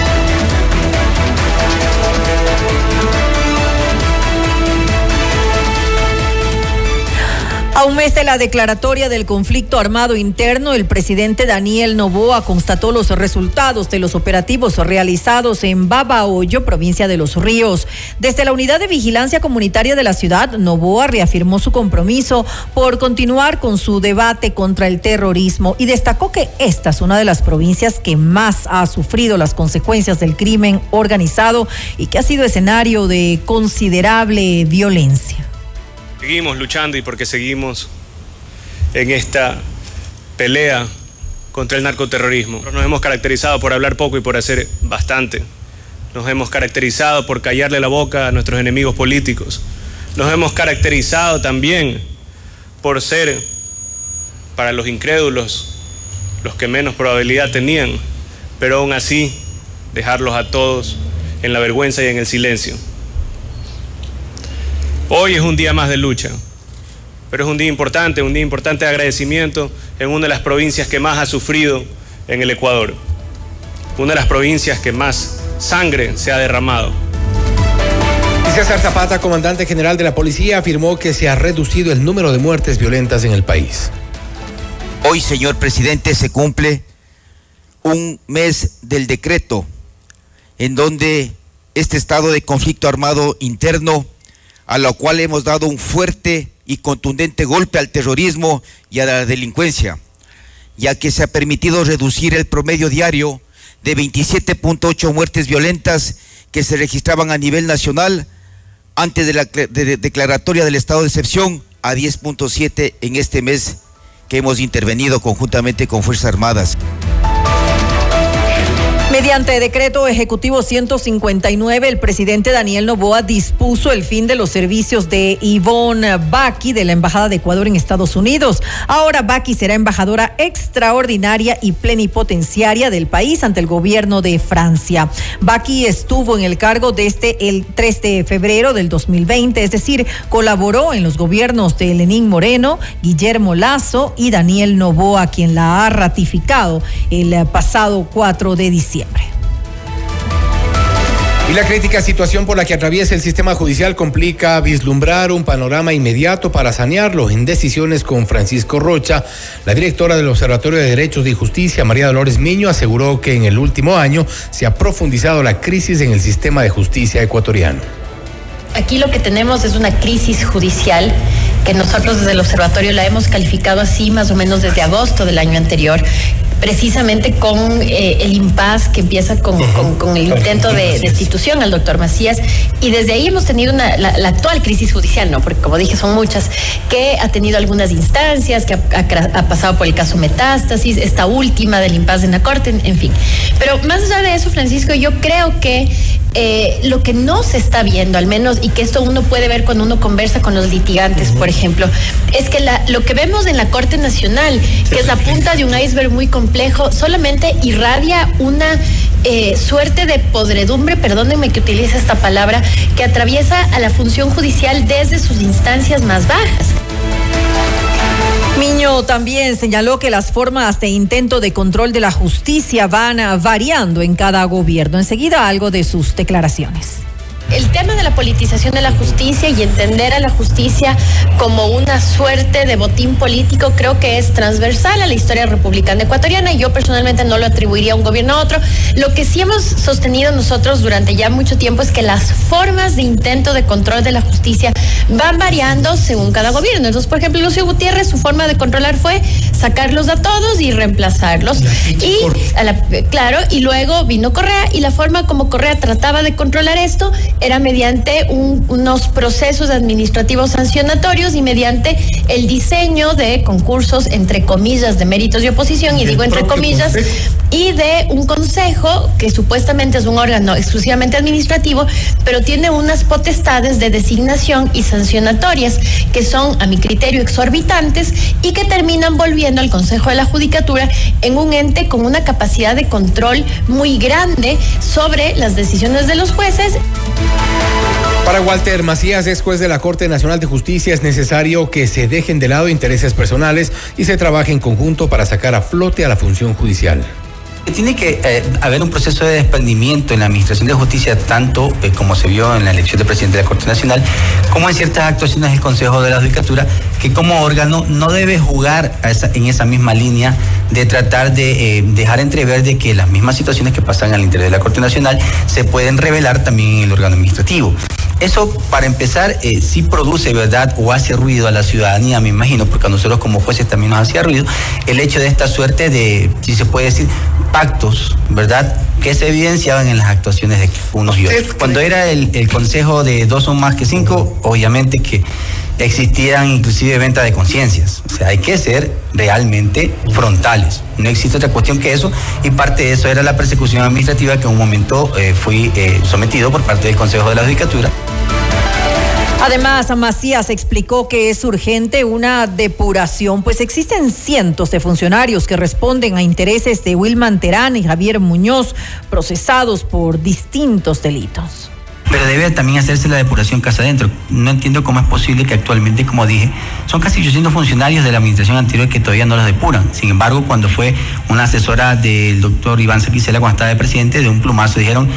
A un mes de la declaratoria del conflicto armado interno, el presidente Daniel Novoa constató los resultados de los operativos realizados en Babahoyo, provincia de Los Ríos. Desde la Unidad de Vigilancia Comunitaria de la ciudad, Novoa reafirmó su compromiso por continuar con su debate contra el terrorismo y destacó que esta es una de las provincias que más ha sufrido las consecuencias del crimen organizado y que ha sido escenario de considerable violencia. Seguimos luchando y porque seguimos en esta pelea contra el narcoterrorismo. Nos hemos caracterizado por hablar poco y por hacer bastante. nos hemos caracterizado por callarle la boca a nuestros enemigos políticos. Nos hemos caracterizado también por ser, para los incrédulos, los que menos probabilidad tenían, pero aún así dejarlos a todos en la vergüenza y en el silencio. Hoy es un día más de lucha, pero es un día importante, un día importante de agradecimiento en una de las provincias que más ha sufrido en el Ecuador, una de las provincias que más sangre se ha derramado. César Zapata, comandante general de la policía, afirmó que se ha reducido el número de muertes violentas en el país. Hoy, señor presidente, se cumple un mes del decreto en donde este estado de conflicto armado interno, a lo cual hemos dado un fuerte y contundente golpe al terrorismo y a la delincuencia, ya que se ha permitido reducir el promedio diario de 27.8 muertes violentas que se registraban a nivel nacional antes de la de declaratoria del estado de excepción a 10.7 en este mes que hemos intervenido conjuntamente con Fuerzas Armadas. Mediante decreto ejecutivo 159, el presidente Daniel Novoa dispuso el fin de los servicios de Yvonne Baki de la Embajada de Ecuador en Estados Unidos. Ahora Baki será embajadora extraordinaria y plenipotenciaria del país ante el gobierno de Francia. Baki estuvo en el cargo desde el 3 de febrero del 2020, es decir, colaboró en los gobiernos de Lenín Moreno, Guillermo Lazo y Daniel Novoa, quien la ha ratificado el pasado 4 de diciembre. Y la crítica situación por la que atraviesa el sistema judicial complica vislumbrar un panorama inmediato para sanearlo. En decisiones con Francisco Rocha, la directora del Observatorio de Derechos y Justicia, María Dolores Miño, aseguró que en el último año se ha profundizado la crisis en el sistema de justicia ecuatoriano. Aquí lo que tenemos es una crisis judicial que nosotros desde el observatorio la hemos calificado así más o menos desde agosto del año anterior, precisamente con eh, el impas que empieza con, con, con el intento de destitución al doctor Macías y desde ahí hemos tenido una, la, la, actual crisis judicial, ¿no? Porque como dije son muchas, que ha tenido algunas instancias, que ha, ha, ha pasado por el caso Metástasis, esta última del impas en la Corte, en, en, fin. Pero más allá de eso, Francisco, yo creo que eh, lo que no se está viendo, al menos, y que esto uno puede ver cuando uno conversa con los litigantes, uh -huh. por ejemplo, es que la, lo que vemos en la Corte Nacional, que es la punta de un iceberg muy complejo, solamente irradia una eh, suerte de podredumbre, perdónenme que utilice esta palabra, que atraviesa a la función judicial desde sus instancias más bajas. Miño también señaló que las formas de intento de control de la justicia van variando en cada gobierno. Enseguida algo de sus declaraciones el tema de la politización de la justicia y entender a la justicia como una suerte de botín político creo que es transversal a la historia republicana ecuatoriana y yo personalmente no lo atribuiría a un gobierno a otro. Lo que sí hemos sostenido nosotros durante ya mucho tiempo es que las formas de intento de control de la justicia van variando según cada gobierno. Entonces, por ejemplo, Lucio Gutiérrez, su forma de controlar fue sacarlos a todos y reemplazarlos. Y, la, claro, y luego vino Correa y la forma como Correa trataba de controlar esto era mediante un, unos procesos administrativos sancionatorios y mediante el diseño de concursos, entre comillas, de méritos y oposición, y, y digo entre comillas, consejo. y de un consejo que supuestamente es un órgano exclusivamente administrativo, pero tiene unas potestades de designación y sancionatorias que son, a mi criterio, exorbitantes y que terminan volviendo al Consejo de la Judicatura en un ente con una capacidad de control muy grande sobre las decisiones de los jueces. Para Walter Macías, ex juez de la Corte Nacional de Justicia, es necesario que se dejen de lado intereses personales y se trabaje en conjunto para sacar a flote a la función judicial. Tiene que eh, haber un proceso de desprendimiento en la Administración de Justicia, tanto eh, como se vio en la elección de presidente de la Corte Nacional, como en ciertas actuaciones del Consejo de la Judicatura, que como órgano no debe jugar en esa misma línea de tratar de eh, dejar entrever de que las mismas situaciones que pasan al interior de la Corte Nacional se pueden revelar también en el órgano administrativo. Eso, para empezar, eh, sí produce, ¿verdad? O hace ruido a la ciudadanía, me imagino, porque a nosotros como jueces también nos hacía ruido, el hecho de esta suerte de, si se puede decir, pactos, ¿verdad? Que se evidenciaban en las actuaciones de unos y otros. Cuando era el, el consejo de dos o más que cinco, obviamente que existían inclusive venta de conciencias. O sea, hay que ser realmente frontales. No existe otra cuestión que eso y parte de eso era la persecución administrativa que en un momento eh, fui eh, sometido por parte del Consejo de la Judicatura. Además, Macías explicó que es urgente una depuración, pues existen cientos de funcionarios que responden a intereses de Wilman Terán y Javier Muñoz, procesados por distintos delitos. Pero debe también hacerse la depuración casa adentro. No entiendo cómo es posible que actualmente, como dije, son casi 800 funcionarios de la administración anterior que todavía no los depuran. Sin embargo, cuando fue una asesora del doctor Iván Saquicela cuando estaba de presidente, de un plumazo dijeron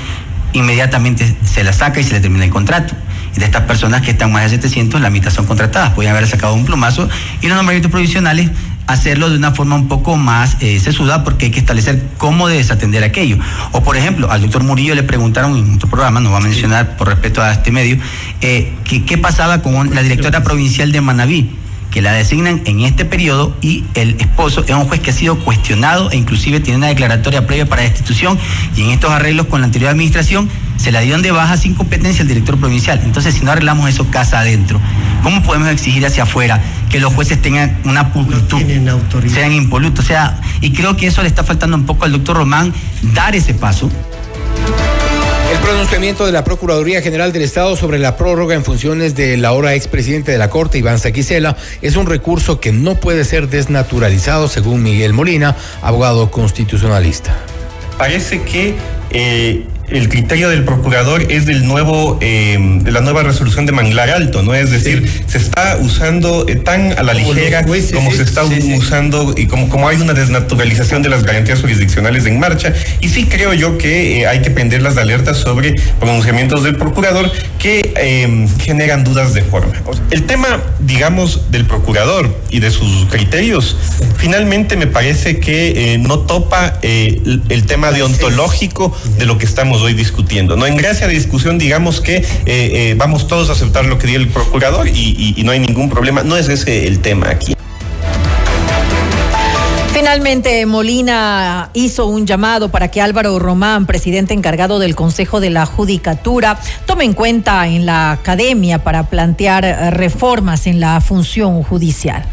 inmediatamente se la saca y se le termina el contrato. Y de estas personas que están más de 700, la mitad son contratadas. Pueden haber sacado un plumazo y los nombramientos provisionales hacerlo de una forma un poco más eh, sesuda porque hay que establecer cómo desatender aquello. O por ejemplo, al doctor Murillo le preguntaron en otro programa, no va a mencionar por respeto a este medio, eh, que, qué pasaba con la directora provincial de Manabí que la designan en este periodo y el esposo es un juez que ha sido cuestionado e inclusive tiene una declaratoria previa para destitución y en estos arreglos con la anterior administración se la dieron de baja sin competencia al director provincial. Entonces, si no arreglamos eso casa adentro, ¿cómo podemos exigir hacia afuera que los jueces tengan una pulcritud, sean impolutos? O sea, y creo que eso le está faltando un poco al doctor Román dar ese paso. El pronunciamiento de la Procuraduría General del Estado sobre la prórroga en funciones del ahora expresidente de la Corte, Iván Saquicela, es un recurso que no puede ser desnaturalizado, según Miguel Molina, abogado constitucionalista. Parece que eh, el criterio del procurador es del nuevo, eh, de la nueva resolución de Manglar Alto, ¿no? Es decir, se está usando eh, tan a la ligera como se está usando y como, como hay una desnaturalización de las garantías jurisdiccionales en marcha. Y sí creo yo que eh, hay que prender las alertas sobre pronunciamientos del procurador que generan dudas de forma. El tema, digamos, del procurador y de sus criterios, finalmente me parece que no topa el, el tema deontológico de lo que estamos discutiendo. No en gracia de discusión, digamos que eh, eh, vamos todos a aceptar lo que dio el procurador y, y no hay ningún problema. No es ese el tema aquí. Finalmente, Molina hizo un llamado para que Álvaro Román, presidente encargado del Consejo de la Judicatura, tome en cuenta en la academia para plantear reformas en la función judicial.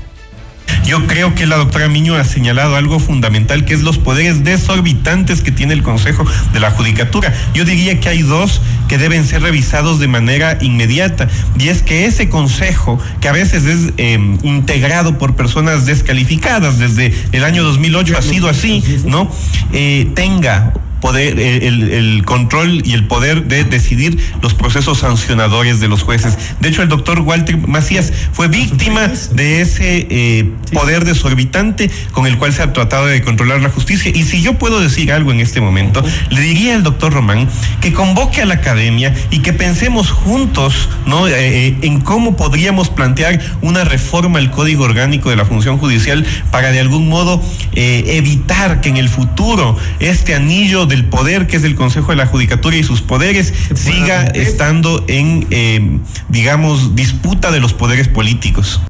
Yo creo que la doctora Miño ha señalado algo fundamental, que es los poderes desorbitantes que tiene el Consejo de la Judicatura. Yo diría que hay dos que deben ser revisados de manera inmediata, y es que ese Consejo, que a veces es em, integrado por personas descalificadas desde el año 2008, ha sido así, ¿no? Eh, tenga poder, eh, el, control y el poder de decidir los procesos sancionadores de los jueces. De hecho, el doctor Walter Macías fue víctima de ese eh, poder desorbitante con el cual se ha tratado de controlar la justicia. Y si yo puedo decir algo en este momento, le diría al doctor Román que convoque a la academia y que pensemos juntos ¿no? Eh, en cómo podríamos plantear una reforma al Código Orgánico de la Función Judicial para de algún modo evitar que en el futuro este anillo del poder que es el Consejo de la Judicatura y sus poderes siga estando en, eh, digamos, disputa de los poderes políticos.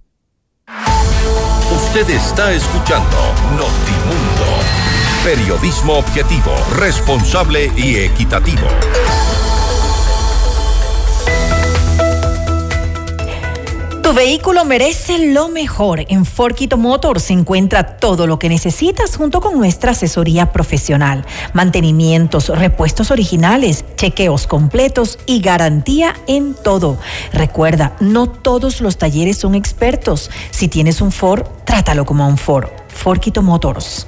Usted está escuchando Notimundo. Periodismo objetivo, responsable y equitativo. Tu vehículo merece lo mejor. En Forquito Motors se encuentra todo lo que necesitas junto con nuestra asesoría profesional. Mantenimientos, repuestos originales, chequeos completos y garantía en todo. Recuerda, no todos los talleres son expertos. Si tienes un Ford, trátalo como un Ford. Forquito Motors.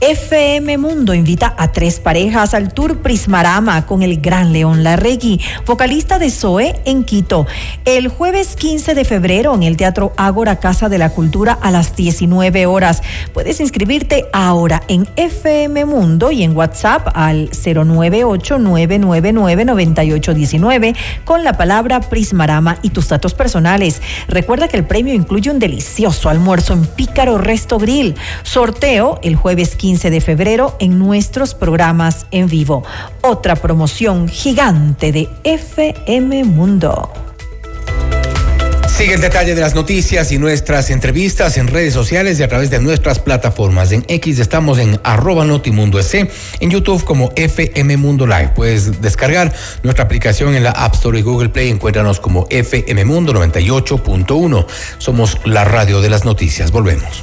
FM Mundo invita a tres parejas al Tour Prismarama con el gran León Larregui, vocalista de Zoe en Quito, el jueves 15 de febrero en el Teatro Ágora Casa de la Cultura a las 19 horas. Puedes inscribirte ahora en FM Mundo y en WhatsApp al 098-999-9819 con la palabra Prismarama y tus datos personales. Recuerda que el premio incluye un delicioso almuerzo en Pícaro Resto Grill. Sorteo el jueves 15 15 de febrero en nuestros programas en vivo. Otra promoción gigante de FM Mundo. Sigue el detalle de las noticias y nuestras entrevistas en redes sociales y a través de nuestras plataformas. En X estamos en arroba Notimundo en YouTube como FM Mundo Live. Puedes descargar nuestra aplicación en la App Store y Google Play. Encuéntranos como FM Mundo 98.1. Somos la radio de las noticias. Volvemos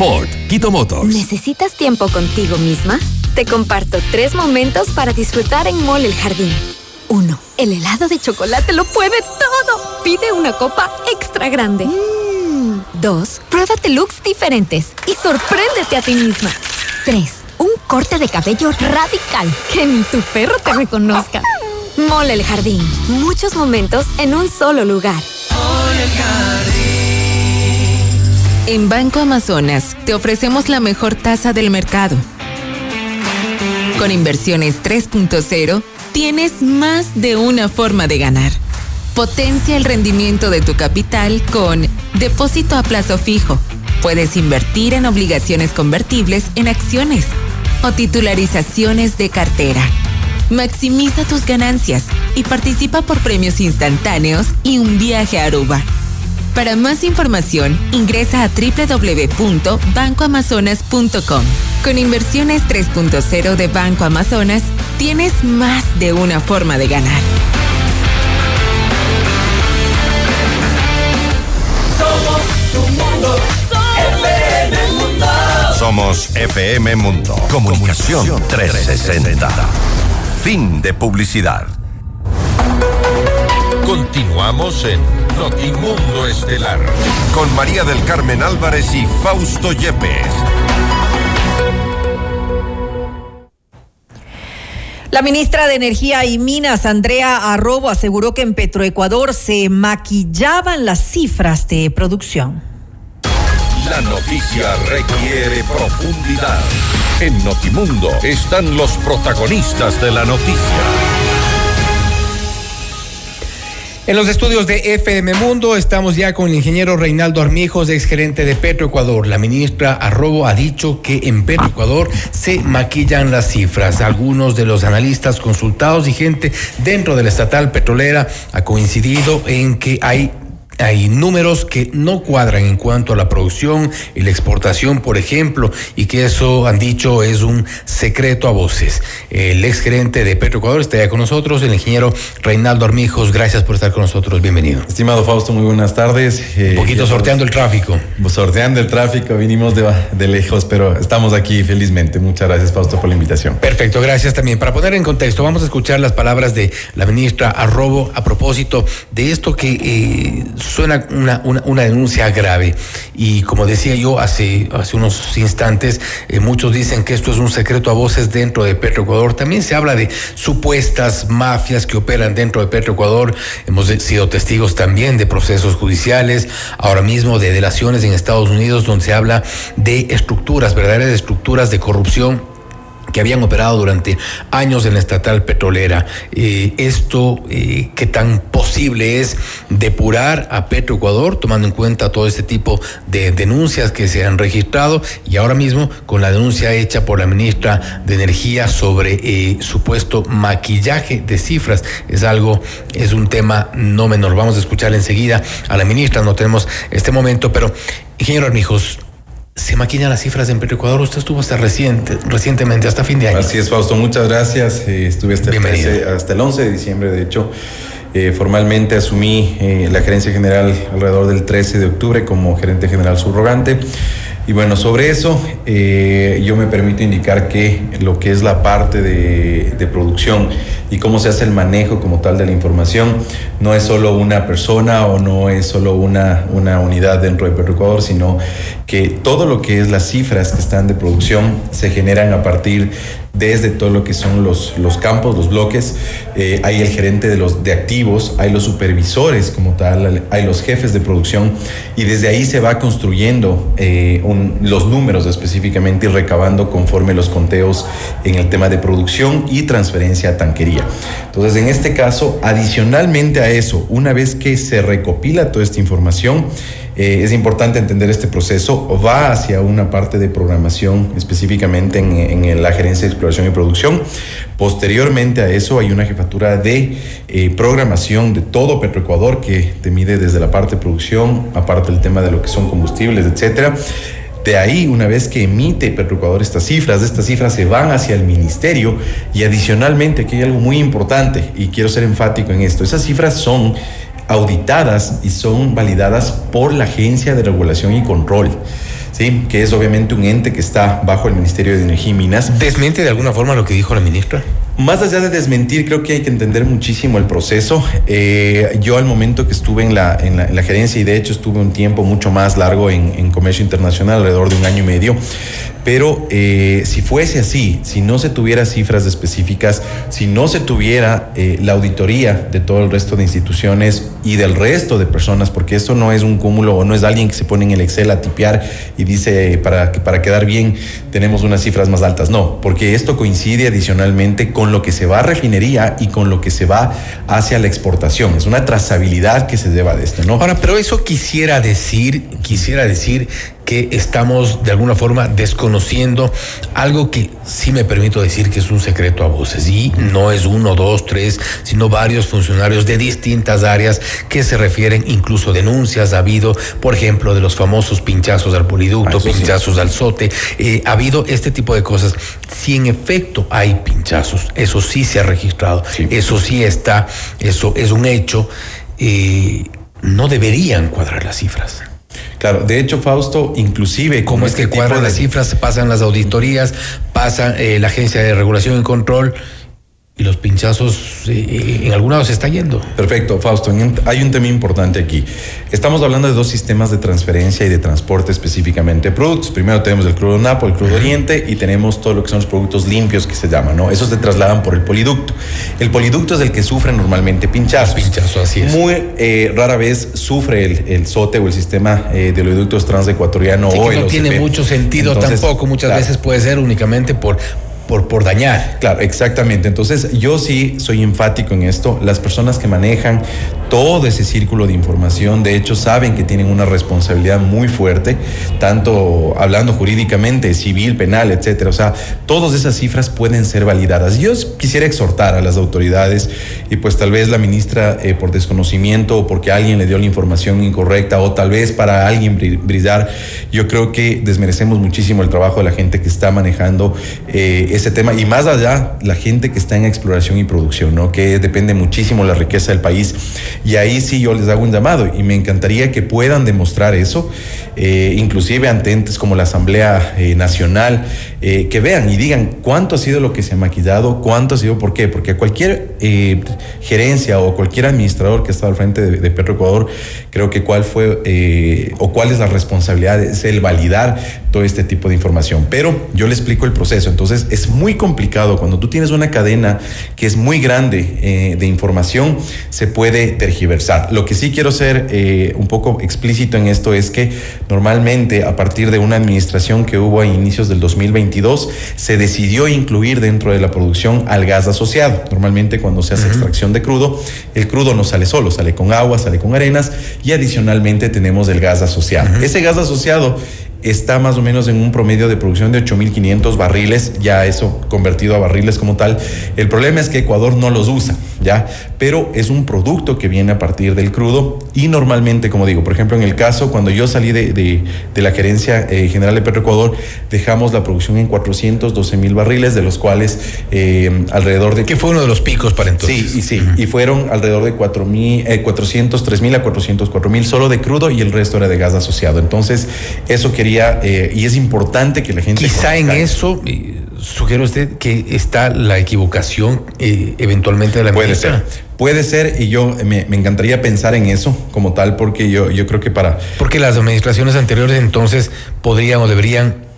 Ford, Quito Motors. ¿Necesitas tiempo contigo misma? Te comparto tres momentos para disfrutar en Mall El Jardín. Uno, El helado de chocolate lo puede todo. Pide una copa extra grande. Mm. Dos, Pruébate looks diferentes y sorpréndete a ti misma. Tres, Un corte de cabello radical que ni tu perro te reconozca. Mole El Jardín. Muchos momentos en un solo lugar. Mole El Jardín. En Banco Amazonas te ofrecemos la mejor tasa del mercado. Con inversiones 3.0 tienes más de una forma de ganar. Potencia el rendimiento de tu capital con depósito a plazo fijo. Puedes invertir en obligaciones convertibles en acciones o titularizaciones de cartera. Maximiza tus ganancias y participa por premios instantáneos y un viaje a Aruba. Para más información, ingresa a www.bancoamazonas.com. Con inversiones 3.0 de Banco Amazonas, tienes más de una forma de ganar. Somos tu mundo. FM Mundo. Somos FM Mundo. Comunicación 360. Fin de publicidad. Continuamos en Notimundo Estelar con María del Carmen Álvarez y Fausto Yepes. La ministra de Energía y Minas, Andrea Arrobo, aseguró que en Petroecuador se maquillaban las cifras de producción. La noticia requiere profundidad. En Notimundo están los protagonistas de la noticia. En los estudios de FM Mundo estamos ya con el ingeniero Reinaldo Armijos, exgerente de Petroecuador. La ministra Arrobo ha dicho que en Petroecuador se maquillan las cifras. Algunos de los analistas consultados y gente dentro de la estatal petrolera ha coincidido en que hay hay números que no cuadran en cuanto a la producción y la exportación, por ejemplo, y que eso han dicho es un secreto a voces. El ex gerente de Petroecuador está ya con nosotros, el ingeniero Reinaldo Armijos. Gracias por estar con nosotros. Bienvenido. Estimado Fausto, muy buenas tardes. un poquito sorteando el tráfico. Sorteando el tráfico, vinimos de, de lejos, pero estamos aquí felizmente. Muchas gracias, Fausto, por la invitación. Perfecto, gracias también. Para poner en contexto, vamos a escuchar las palabras de la ministra Arrobo a propósito de esto que eh, suena una, una, denuncia grave. Y como decía yo hace, hace unos instantes, eh, muchos dicen que esto es un secreto a voces dentro de Petroecuador. También se habla de supuestas mafias que operan dentro de Petroecuador. Hemos sido testigos también de procesos judiciales, ahora mismo de delaciones en Estados Unidos, donde se habla de estructuras, verdaderas estructuras de corrupción que habían operado durante años en la estatal petrolera. Esto, eh, ¿qué tan posible es depurar a Petroecuador, tomando en cuenta todo este tipo de denuncias que se han registrado y ahora mismo con la denuncia hecha por la ministra de Energía sobre eh, supuesto maquillaje de cifras? Es algo, es un tema no menor. Vamos a escuchar enseguida a la ministra, no tenemos este momento, pero, ingeniero Armijos, se maquillan las cifras en Petroecuador. Usted estuvo hasta reciente, recientemente, hasta fin de año. Así es, Fausto, muchas gracias. Eh, estuve hasta el, 13, hasta el 11 de diciembre, de hecho. Eh, formalmente asumí eh, la gerencia general alrededor del 13 de octubre como gerente general subrogante. Y bueno, sobre eso eh, yo me permito indicar que lo que es la parte de, de, producción y cómo se hace el manejo como tal de la información no es solo una persona o no es solo una, una unidad dentro de Petroecuador, sino que todo lo que es las cifras que están de producción se generan a partir desde todo lo que son los, los campos, los bloques, eh, hay el gerente de, los, de activos, hay los supervisores como tal, hay los jefes de producción y desde ahí se va construyendo eh, un, los números específicamente y recabando conforme los conteos en el tema de producción y transferencia a tanquería. Entonces, en este caso, adicionalmente a eso, una vez que se recopila toda esta información, eh, es importante entender este proceso, va hacia una parte de programación específicamente en, la gerencia de exploración y producción. Posteriormente a eso hay una jefatura de eh, programación de todo Petroecuador que te mide desde la parte de producción, aparte del tema de lo que son combustibles, etcétera. De ahí, una vez que emite Petroecuador estas cifras, estas cifras se van hacia el ministerio y adicionalmente aquí hay algo muy importante y quiero ser enfático en esto. Esas cifras son auditadas y son validadas por la Agencia de Regulación y Control. ¿Sí? que es obviamente un ente que está bajo el Ministerio de Energía y Minas. ¿Desmiente de alguna forma lo que dijo la ministra? Más allá de desmentir, creo que hay que entender muchísimo el proceso. Eh, yo al momento que estuve en la, en la, en, la, gerencia y de hecho estuve un tiempo mucho más largo en, en comercio internacional, alrededor de un año y medio, pero eh, si fuese así, si no se tuviera cifras específicas, si no se tuviera eh, la auditoría de todo el resto de instituciones y del resto de personas, porque esto no es un cúmulo o no es alguien que se pone en el Excel a tipear y dice para, para quedar bien tenemos unas cifras más altas, no, porque esto coincide adicionalmente con lo que se va a refinería y con lo que se va hacia la exportación. Es una trazabilidad que se lleva de esto, ¿no? Ahora, pero eso quisiera decir, quisiera decir que estamos de alguna forma desconociendo algo que sí me permito decir que es un secreto a voces y no es uno, dos, tres, sino varios funcionarios de distintas áreas que se refieren, incluso denuncias ha habido, por ejemplo, de los famosos pinchazos al poliducto, ah, pinchazos sí. al sote, eh, ha habido este tipo de cosas. Si en efecto hay pinchazos, eso sí se ha registrado, sí. eso sí está, eso es un hecho, eh, no deberían cuadrar las cifras. Claro, de hecho, Fausto, inclusive... ¿Cómo es que este cuadran las cifras? Pasan las auditorías, pasa eh, la Agencia de Regulación y Control y los pinchazos eh, en algún lado se está yendo. Perfecto, Fausto. Hay un tema importante aquí. Estamos hablando de dos sistemas de transferencia y de transporte específicamente de productos. Primero tenemos el crudo Napo, el crudo Oriente y tenemos todo lo que son los productos limpios que se llaman, ¿no? Esos se trasladan por el poliducto. El poliducto es el que sufre normalmente pinchazos. Pinchazo, así es. Muy eh, rara vez sufre el, el, SOTE o el sistema eh, de oleoductos transecuatoriano sí, o que el no OCP. tiene mucho sentido Entonces, tampoco. Muchas claro. veces puede ser únicamente por por, por, dañar. Claro, exactamente. Entonces, yo sí soy enfático en esto. Las personas que manejan todo ese círculo de información, de hecho, saben que tienen una responsabilidad muy fuerte, tanto hablando jurídicamente, civil, penal, etcétera. O sea, todas esas cifras pueden ser validadas. Yo quisiera exhortar a las autoridades y pues tal vez la ministra eh, por desconocimiento o porque alguien le dio la información incorrecta o tal vez para alguien brillar, yo creo que desmerecemos muchísimo el trabajo de la gente que está manejando eh, ese tema y más allá la gente que está en exploración y producción, ¿no? Que depende muchísimo la riqueza del país y ahí sí yo les hago un llamado y me encantaría que puedan demostrar eso, eh, inclusive ante entes como la Asamblea eh, Nacional, eh, que vean y digan cuánto ha sido lo que se ha maquillado, cuánto ha sido, ¿por qué? Porque cualquier eh, gerencia o cualquier administrador que ha estado al frente de, de Petroecuador, creo que cuál fue eh, o cuál es la responsabilidad, es el validar todo este tipo de información. Pero yo le explico el proceso, entonces es muy complicado cuando tú tienes una cadena que es muy grande de información, se puede tergiversar. Lo que sí quiero ser un poco explícito en esto es que normalmente a partir de una administración que hubo a inicios del 2022, se decidió incluir dentro de la producción al gas asociado. Normalmente cuando se hace extracción de crudo, el crudo no sale solo, sale con agua, sale con arenas y adicionalmente tenemos el gas asociado. Ese gas asociado está más o menos en un promedio de producción de 8.500 barriles, ya eso convertido a barriles como tal. El problema es que Ecuador no los usa, ¿ya? Pero es un producto que viene a partir del crudo y normalmente, como digo, por ejemplo, en el caso cuando yo salí de, de- de la gerencia eh, general de Petroecuador, dejamos la producción en 412 mil barriles, de los cuales eh, alrededor de... Que fue uno de los picos para entonces. Sí, y sí, y fueron alrededor de 4 mil, eh, 403 mil a 404 mil solo de crudo y el resto era de gas asociado. Entonces, eso quería, eh, y es importante que la gente... Quizá en eso, eh, sugiere usted que está la equivocación eh, eventualmente de la Puede ministra. ser, puede ser, y yo me, me encantaría pensar en eso como tal, porque yo, yo creo que para... Porque las administraciones anteriores entonces podrían o deberían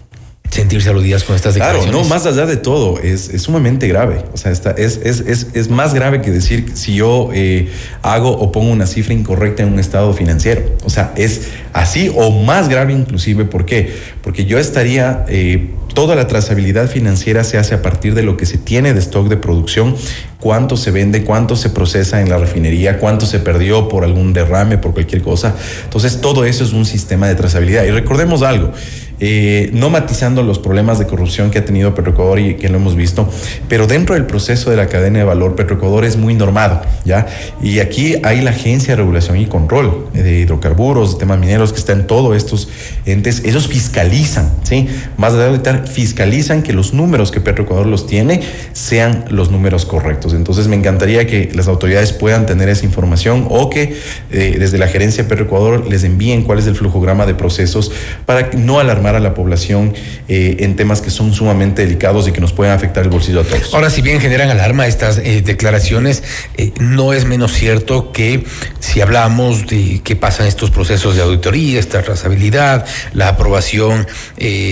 sentirse aludidas con estas Claro, declaraciones. no, más allá de todo, es, es sumamente grave. O sea, está, es, es, es, es más grave que decir si yo eh, hago o pongo una cifra incorrecta en un estado financiero. O sea, es así o más grave inclusive. ¿Por qué? Porque yo estaría... eh, Toda la trazabilidad financiera se hace a partir de lo que se tiene de stock de producción, cuánto se vende, cuánto se procesa en la refinería, cuánto se perdió por algún derrame, por cualquier cosa. Entonces, todo eso es un sistema de trazabilidad. Y recordemos algo, eh, no matizando los problemas de corrupción que ha tenido Petroecuador y que lo hemos visto, pero dentro del proceso de la cadena de valor, Petroecuador es muy normado, ¿ya? Y aquí hay la Agencia de Regulación y Control de Hidrocarburos, de temas mineros, que está en todos estos entes, ellos fiscalizan, ¿sí? Más de ahorita, fiscalizan que los números que Petroecuador los tiene sean los números correctos. Entonces, me encantaría que las autoridades puedan tener esa información o que eh, desde la gerencia de Petroecuador les envíen cuál es el flujograma de procesos para no alarmar a la población eh, en temas que son sumamente delicados y que nos pueden afectar el bolsillo a todos. Ahora, si bien generan alarma estas eh, declaraciones, no es menos cierto que si hablamos de qué pasan estos procesos de auditoría, esta trazabilidad, la aprobación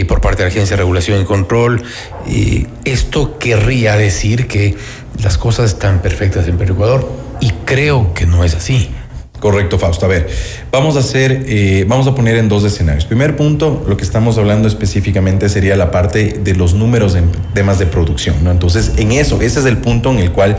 por parte de la Agencia de Regulación y Control, esto querría decir que las cosas están perfectas en Perú Ecuador y creo que no es así. Correcto, Fausto. A ver, vamos a hacer, eh, vamos a poner en dos escenarios. Primer punto, lo que estamos hablando específicamente sería la parte de los números en temas de producción, ¿no? Entonces, en eso, ese es el punto en el cual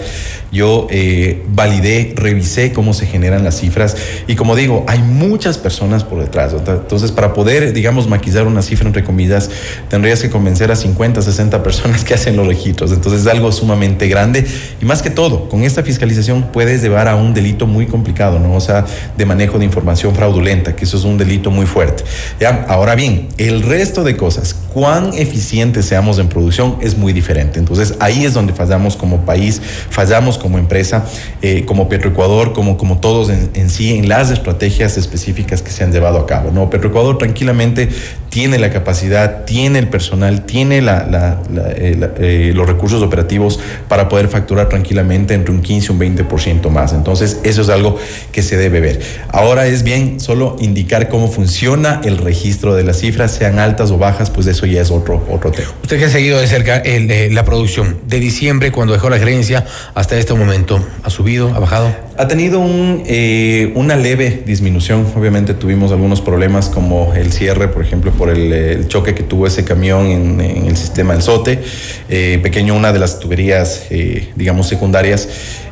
yo eh, validé, revisé cómo se generan las cifras y como digo, hay muchas personas por detrás. Entonces, para poder, digamos, maquillar una cifra entre comillas, tendrías que convencer a 50, 60 personas que hacen los registros. Entonces, es algo sumamente grande y más que todo, con esta fiscalización puedes llevar a un delito muy complicado, ¿no? O sea, de manejo de información fraudulenta, que eso es un delito muy fuerte. ¿ya? Ahora bien, el resto de cosas, cuán eficientes seamos en producción es muy diferente. Entonces, ahí es donde fallamos como país, fallamos como empresa, eh, como Petroecuador, como, como todos en, sí, en las estrategias específicas que se han llevado a cabo. ¿no? Petroecuador tranquilamente tiene la capacidad, tiene el personal, tiene la- la- la- eh, eh, los recursos operativos para poder facturar tranquilamente entre un 15 y un 20% más. Entonces, eso es algo que se debe ver. Ahora es bien solo indicar cómo funciona el registro de las cifras, sean altas o bajas, pues eso ya es otro, otro tema. Usted que ha seguido de cerca el, eh, la producción de diciembre, cuando dejó la gerencia, hasta este momento, ¿ha subido, ha bajado? Ha tenido un, eh, una leve disminución. Obviamente tuvimos algunos problemas como el cierre, por ejemplo, por el, eh, el choque que tuvo ese camión en, en el sistema del SOTE. Eh, pequeño, una de las tuberías, eh, digamos, secundarias.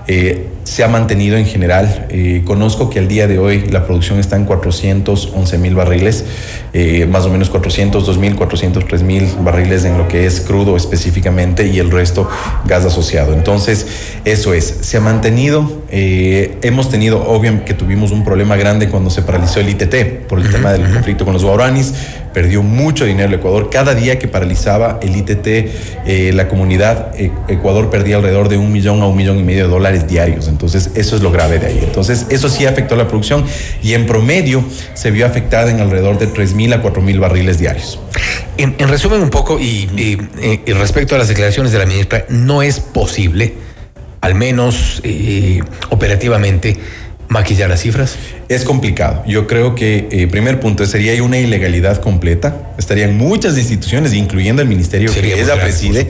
eh, se ha mantenido en general. Eh, conozco que al día de hoy la producción está en 411 mil barriles, eh, más o menos 402 mil, 403 mil barriles en lo que es crudo específicamente y el resto gas asociado. Entonces, eso es, se ha mantenido. hemos tenido, obviamente, que tuvimos un problema grande cuando se paralizó el ITT por el tema del conflicto con los guaranis. Perdió mucho dinero el Ecuador. Cada día que paralizaba el ITT, eh, la comunidad, eh, Ecuador perdía alrededor de un millón a un millón y medio de dólares diarios. Entonces, eso es lo grave de ahí. Entonces, eso sí afectó la producción y en promedio se vio afectada en alrededor de 3 mil a 4 mil barriles diarios. En, en resumen un poco, eh, y respecto a las declaraciones de la ministra, no es posible, al menos operativamente, maquillar las cifras. Es complicado. Yo creo que, eh, primer punto, sería una ilegalidad completa. Estarían muchas instituciones, incluyendo el ministerio Sería que ella grave, preside,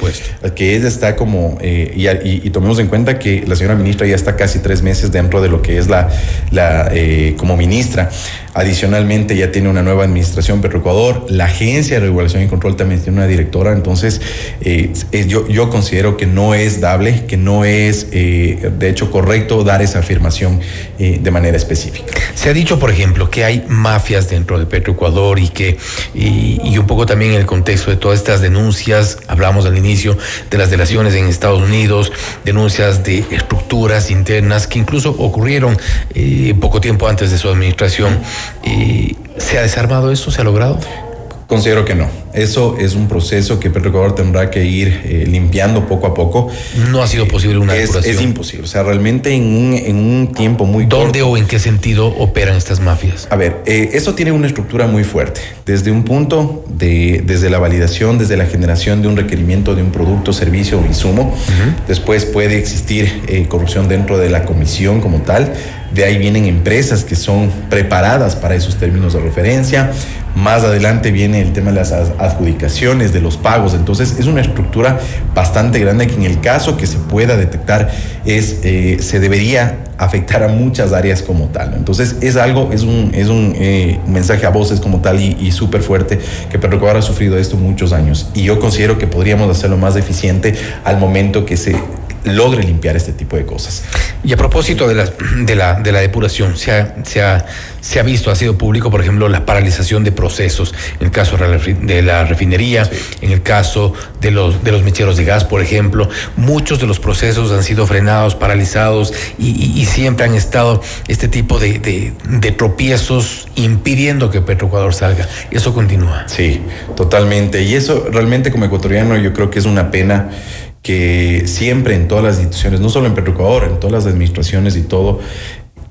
que ella está como, eh, y, y- y tomemos en cuenta que la señora ministra ya está casi tres meses dentro de lo que es la, la eh, como ministra. Adicionalmente ya tiene una nueva administración Petroecuador, la agencia de regulación y control también tiene una directora, entonces yo, yo considero que no es dable, que no es eh, de hecho correcto dar esa afirmación de manera específica. Se ha dicho, por ejemplo, que hay mafias dentro de Petroecuador y que, y, un poco también en el contexto de todas estas denuncias, hablamos al inicio de las delaciones en Estados Unidos, denuncias de estructuras internas que incluso ocurrieron eh, poco tiempo antes de su administración. Eh, ¿Se ha desarmado eso? ¿Se ha logrado? Considero que no. Eso es un proceso que Petroecuador tendrá que ir eh, limpiando poco a poco. No ha sido posible una es, depuración. es imposible. O sea, realmente en un, en un tiempo muy ¿Dónde o en qué sentido operan estas mafias? A ver, eh, eso tiene una estructura muy fuerte. Desde un punto, de, desde la validación, desde la generación de un requerimiento de un producto, servicio o insumo. Después puede existir eh, corrupción dentro de la comisión como tal. De ahí vienen empresas que son preparadas para esos términos de referencia. Más adelante viene el tema de las ad- adjudicaciones, de los pagos. Entonces es una estructura bastante grande que en el caso que se pueda detectar es, eh, se debería afectar a muchas áreas como tal. Entonces es algo, es un, es un eh, mensaje a voces como tal y, y súper fuerte que Petroecuador ha sufrido esto muchos años. Y yo considero que podríamos hacerlo más eficiente al momento que se logre limpiar este tipo de cosas. Y a propósito de la, de la, de la depuración, se ha, se, ha, se ha visto, ha sido público, por ejemplo, la paralización de procesos, en el caso de la refinería, en el caso de los, de los mecheros de gas, por ejemplo. Muchos de los procesos han sido frenados, paralizados y, y- y siempre han estado este tipo de, de- de tropiezos impidiendo que Petroecuador salga. Y eso continúa. Sí, totalmente. Y eso realmente como ecuatoriano yo creo que es una pena que siempre en todas las instituciones, no solo en Petroecuador, en todas las administraciones y todo,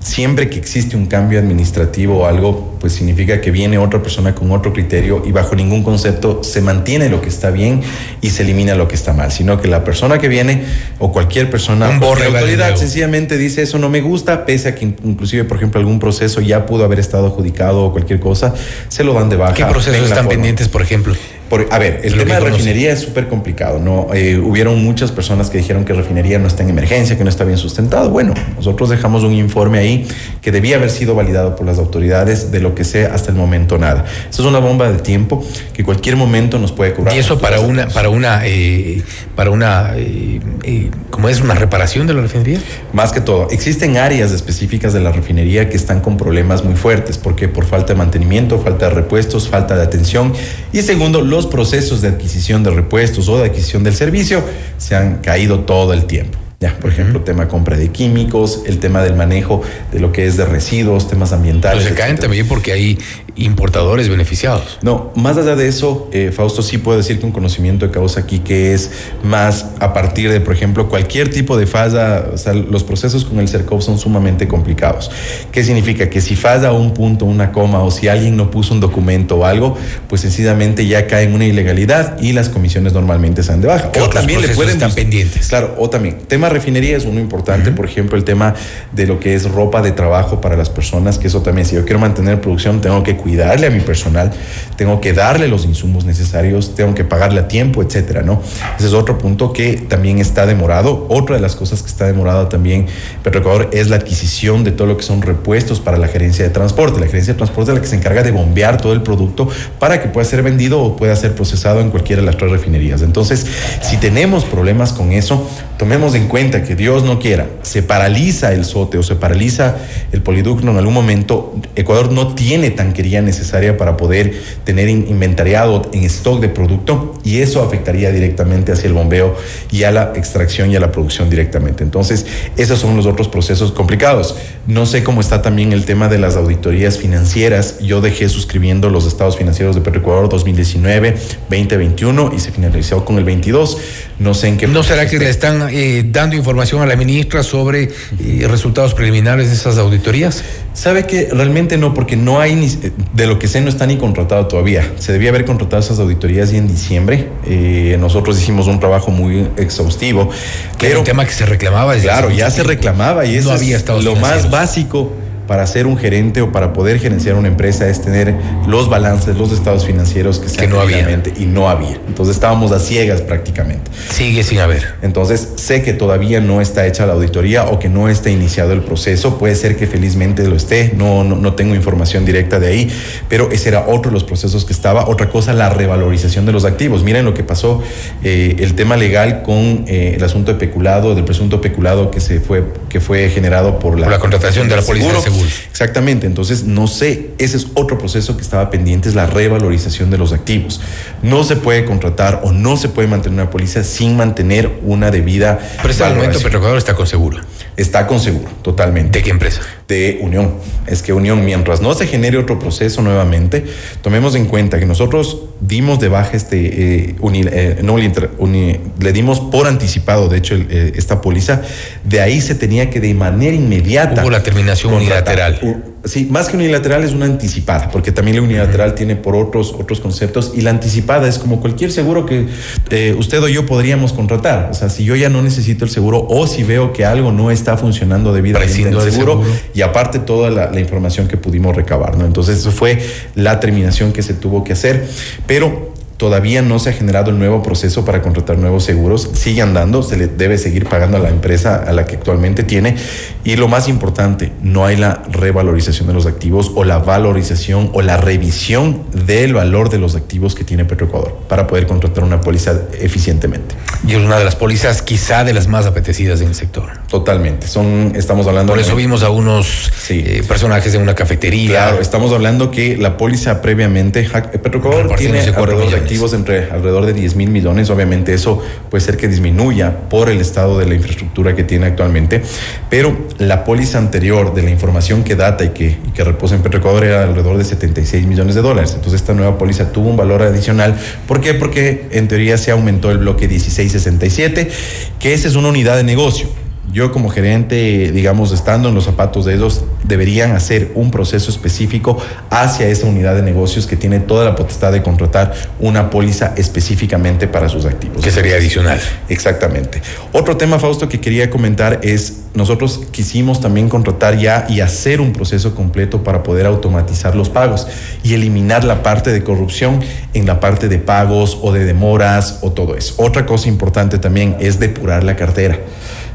siempre que existe un cambio administrativo o algo, pues significa que viene otra persona con otro criterio y bajo ningún concepto se mantiene lo que está bien y se elimina lo que está mal, sino que la persona que viene o cualquier persona, Un cualquier autoridad sencillamente dice eso no me gusta, pese a que in- inclusive, por ejemplo, algún proceso ya pudo haber estado adjudicado o cualquier cosa, se lo dan de baja. ¿Qué procesos están forma. pendientes, por ejemplo? Por- a ver, el Lo tema de conoce. refinería es súper complicado, ¿no? Eh, hubieron muchas personas que dijeron que refinería no está en emergencia, que no está bien sustentado. Bueno, nosotros dejamos un informe ahí que debía haber sido validado por las autoridades, de lo que sé hasta el momento nada. Eso es una bomba de tiempo que cualquier momento nos puede cobrar. Y eso para una, para una, eh, para una, eh, ¿cómo es? Una reparación de la refinería. Más que todo, existen áreas específicas de la refinería que están con problemas muy fuertes, porque por falta de mantenimiento, falta de repuestos, falta de atención. Y segundo, los procesos de adquisición de repuestos o de adquisición del servicio se han caído todo el tiempo. Ya, por ejemplo, tema compra de químicos, el tema del manejo de lo que es de residuos, temas ambientales. Pero se caen etcétera. también porque hay importadores beneficiados. No, más allá de eso, eh, Fausto, sí puedo decir con conocimiento de causa aquí que es más a partir de, por ejemplo, cualquier tipo de falla, o sea, los procesos con el CERCOP son sumamente complicados. ¿Qué significa? Que si falla un punto, una coma, o si alguien no puso un documento o algo, pues sencillamente ya cae en una ilegalidad y las comisiones normalmente se dan de baja. ¿Qué otros procesos están pendientes? Claro, o también, tema refinería es uno importante, por ejemplo, el tema de lo que es ropa de trabajo para las personas, que eso también, si yo quiero mantener producción, tengo que cuidarle a mi personal, tengo que darle los insumos necesarios, tengo que pagarle a tiempo, etcétera, ¿no? Ese es otro punto que también está demorado. Otra de las cosas que está demorada también, Petroecuador, es la adquisición de todo lo que son repuestos para la gerencia de transporte. La gerencia de transporte es la que se encarga de bombear todo el producto para que pueda ser vendido o pueda ser procesado en cualquiera de las tres refinerías. Entonces, si tenemos problemas con eso, tomemos en cuenta que Dios no quiera, se paraliza el SOTE o se paraliza el poliducto en algún momento, Ecuador no tiene tanquería necesaria para poder tener in- inventariado en stock de producto y eso afectaría directamente hacia el bombeo y a la extracción y a la producción directamente. Entonces, esos son los otros procesos complicados. No sé cómo está también el tema de las auditorías financieras. Yo dejé suscribiendo los estados financieros de Petroecuador 2019, 2021 y se finalizó con el 22. No sé en qué ¿No será que le están eh, dando información a la ministra sobre eh, resultados preliminares de esas auditorías? Sabe que realmente no, porque no hay ni, de lo que sé no está ni contratado todavía. Se debía haber contratado esas auditorías ya en diciembre. Eh, nosotros hicimos un trabajo muy exhaustivo. Que era un tema que se reclamaba. desde Claro, ya se reclamaba y eso no había es lo más básico para ser un gerente o para poder gerenciar una empresa es tener los balances, los estados financieros que, sean no había. debidamente, y no había. Entonces estábamos a ciegas prácticamente. Sigue sin haber. Entonces sé que todavía no está hecha la auditoría o que no está iniciado el proceso. Puede ser que felizmente lo esté. No, no, no tengo información directa de ahí, pero ese era otro de los procesos que estaba. Otra cosa, la revalorización de los activos. Miren lo que pasó, eh, el tema legal con eh, el asunto de peculado, del presunto peculado que se fue, que fue generado por la, Por la contratación de la póliza de Exactamente. Entonces no sé. Ese es otro proceso que estaba pendiente, es la revalorización de los activos. No se puede contratar o no se puede mantener una póliza sin mantener una debida. Pero este momento está con seguro. Está con seguro, totalmente. ¿De qué empresa? De Unión. Es que Unión, mientras no se genere otro proceso nuevamente, tomemos en cuenta que nosotros dimos de baja este, eh, uni- eh, no, uni- le dimos por anticipado, de hecho, el, eh, esta póliza. De ahí se tenía que de manera inmediata. Hubo la terminación contratar. U- Sí, más que unilateral es una anticipada, porque también la unilateral tiene por otros, otros conceptos y la anticipada es como cualquier seguro que eh, usted o yo podríamos contratar. O sea, si yo ya no necesito el seguro o si veo que algo no está funcionando debidamente el seguro, seguro. y aparte toda la, la información que pudimos recabar, ¿no? Entonces, eso fue la terminación que se tuvo que hacer, pero todavía no se ha generado el nuevo proceso para contratar nuevos seguros, sigue andando, se le debe seguir pagando a la empresa a la que actualmente tiene y lo más importante, no hay la revalorización de los activos o la valorización o la revisión del valor de los activos que tiene Petroecuador para poder contratar una póliza eficientemente. Y es una de las pólizas quizá de las más apetecidas en el sector. Totalmente, son estamos hablando Por de- eso vimos a unos eh, personajes en una cafetería. Claro, estamos hablando que la póliza previamente, eh, Petroecuador tiene alrededor de millones. activos entre alrededor de 10 mil millones. Obviamente eso puede ser que disminuya por el estado de la infraestructura que tiene actualmente, pero la póliza anterior de la información que data y que, y que reposa en Petroecuador era alrededor de 76 millones de dólares. Entonces esta nueva póliza tuvo un valor adicional. ¿Por qué? Porque en teoría se aumentó el bloque 1667, que esa es una unidad de negocio. Yo como gerente, digamos, estando en los zapatos de ellos, deberían hacer un proceso específico hacia esa unidad de negocios que tiene toda la potestad de contratar una póliza específicamente para sus activos. Que sería adicional. Exactamente. Otro tema, Fausto, que quería comentar es, nosotros quisimos también contratar ya y hacer un proceso completo para poder automatizar los pagos y eliminar la parte de corrupción en la parte de pagos o de demoras o todo eso. Otra cosa importante también es depurar la cartera.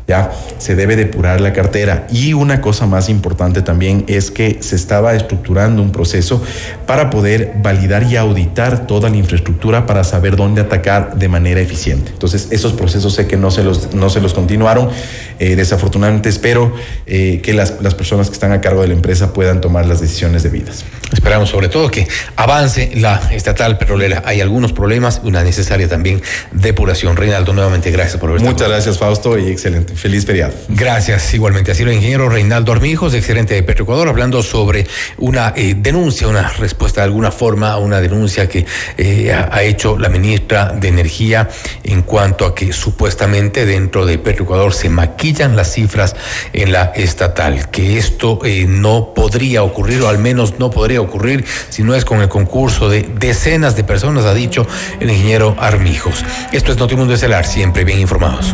Ya, se debe depurar la cartera. Y una cosa más importante también es que se estaba estructurando un proceso para poder validar y auditar toda la infraestructura para saber dónde atacar de manera eficiente. Entonces, esos procesos sé que no se los, no se los continuaron. Eh, desafortunadamente espero eh, que las, las personas que están a cargo de la empresa puedan tomar las decisiones debidas. Esperamos sobre todo que avance la estatal petrolera. Hay algunos problemas, una necesaria también depuración. Reinaldo, nuevamente gracias por haber estado Muchas gracias, Fausto, y excelente. Feliz feriado. Gracias, igualmente. Así lo ingeniero Reinaldo Armijos, excelente de Petroecuador, hablando sobre una eh, denuncia, una respuesta de alguna forma a una denuncia que eh, ha, hecho la ministra de Energía en cuanto a que supuestamente dentro de Petroecuador se maquillan las cifras en la estatal, que esto eh, no podría ocurrir, o al menos no podría ocurrir si no es con el concurso de decenas de personas, ha dicho el ingeniero Armijos. Esto es Notimundo Estelar, siempre bien informados.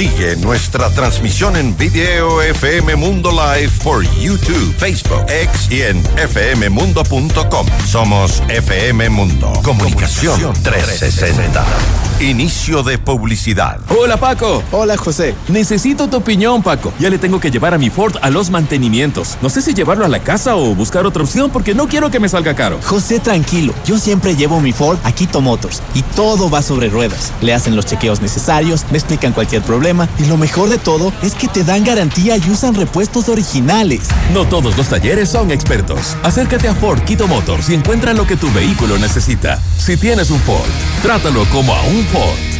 Sigue nuestra transmisión en video FM Mundo Live por YouTube, Facebook, X y en fmmundo.com. Somos FM Mundo. Comunicación 360. Inicio de publicidad. Hola Paco. Hola José. Necesito tu opinión Paco. Ya le tengo que llevar a mi Ford a los mantenimientos. No sé si llevarlo a la casa o buscar otra opción porque no quiero que me salga caro. José, tranquilo. Yo siempre llevo mi Ford a Quito Motors y todo va sobre ruedas. Le hacen los chequeos necesarios, me explican cualquier problema y lo mejor de todo es que te dan garantía y usan repuestos originales. No todos los talleres son expertos. Acércate a Ford Quito Motors y encuentra lo que tu vehículo necesita. Si tienes un Ford, trátalo como a un Ford.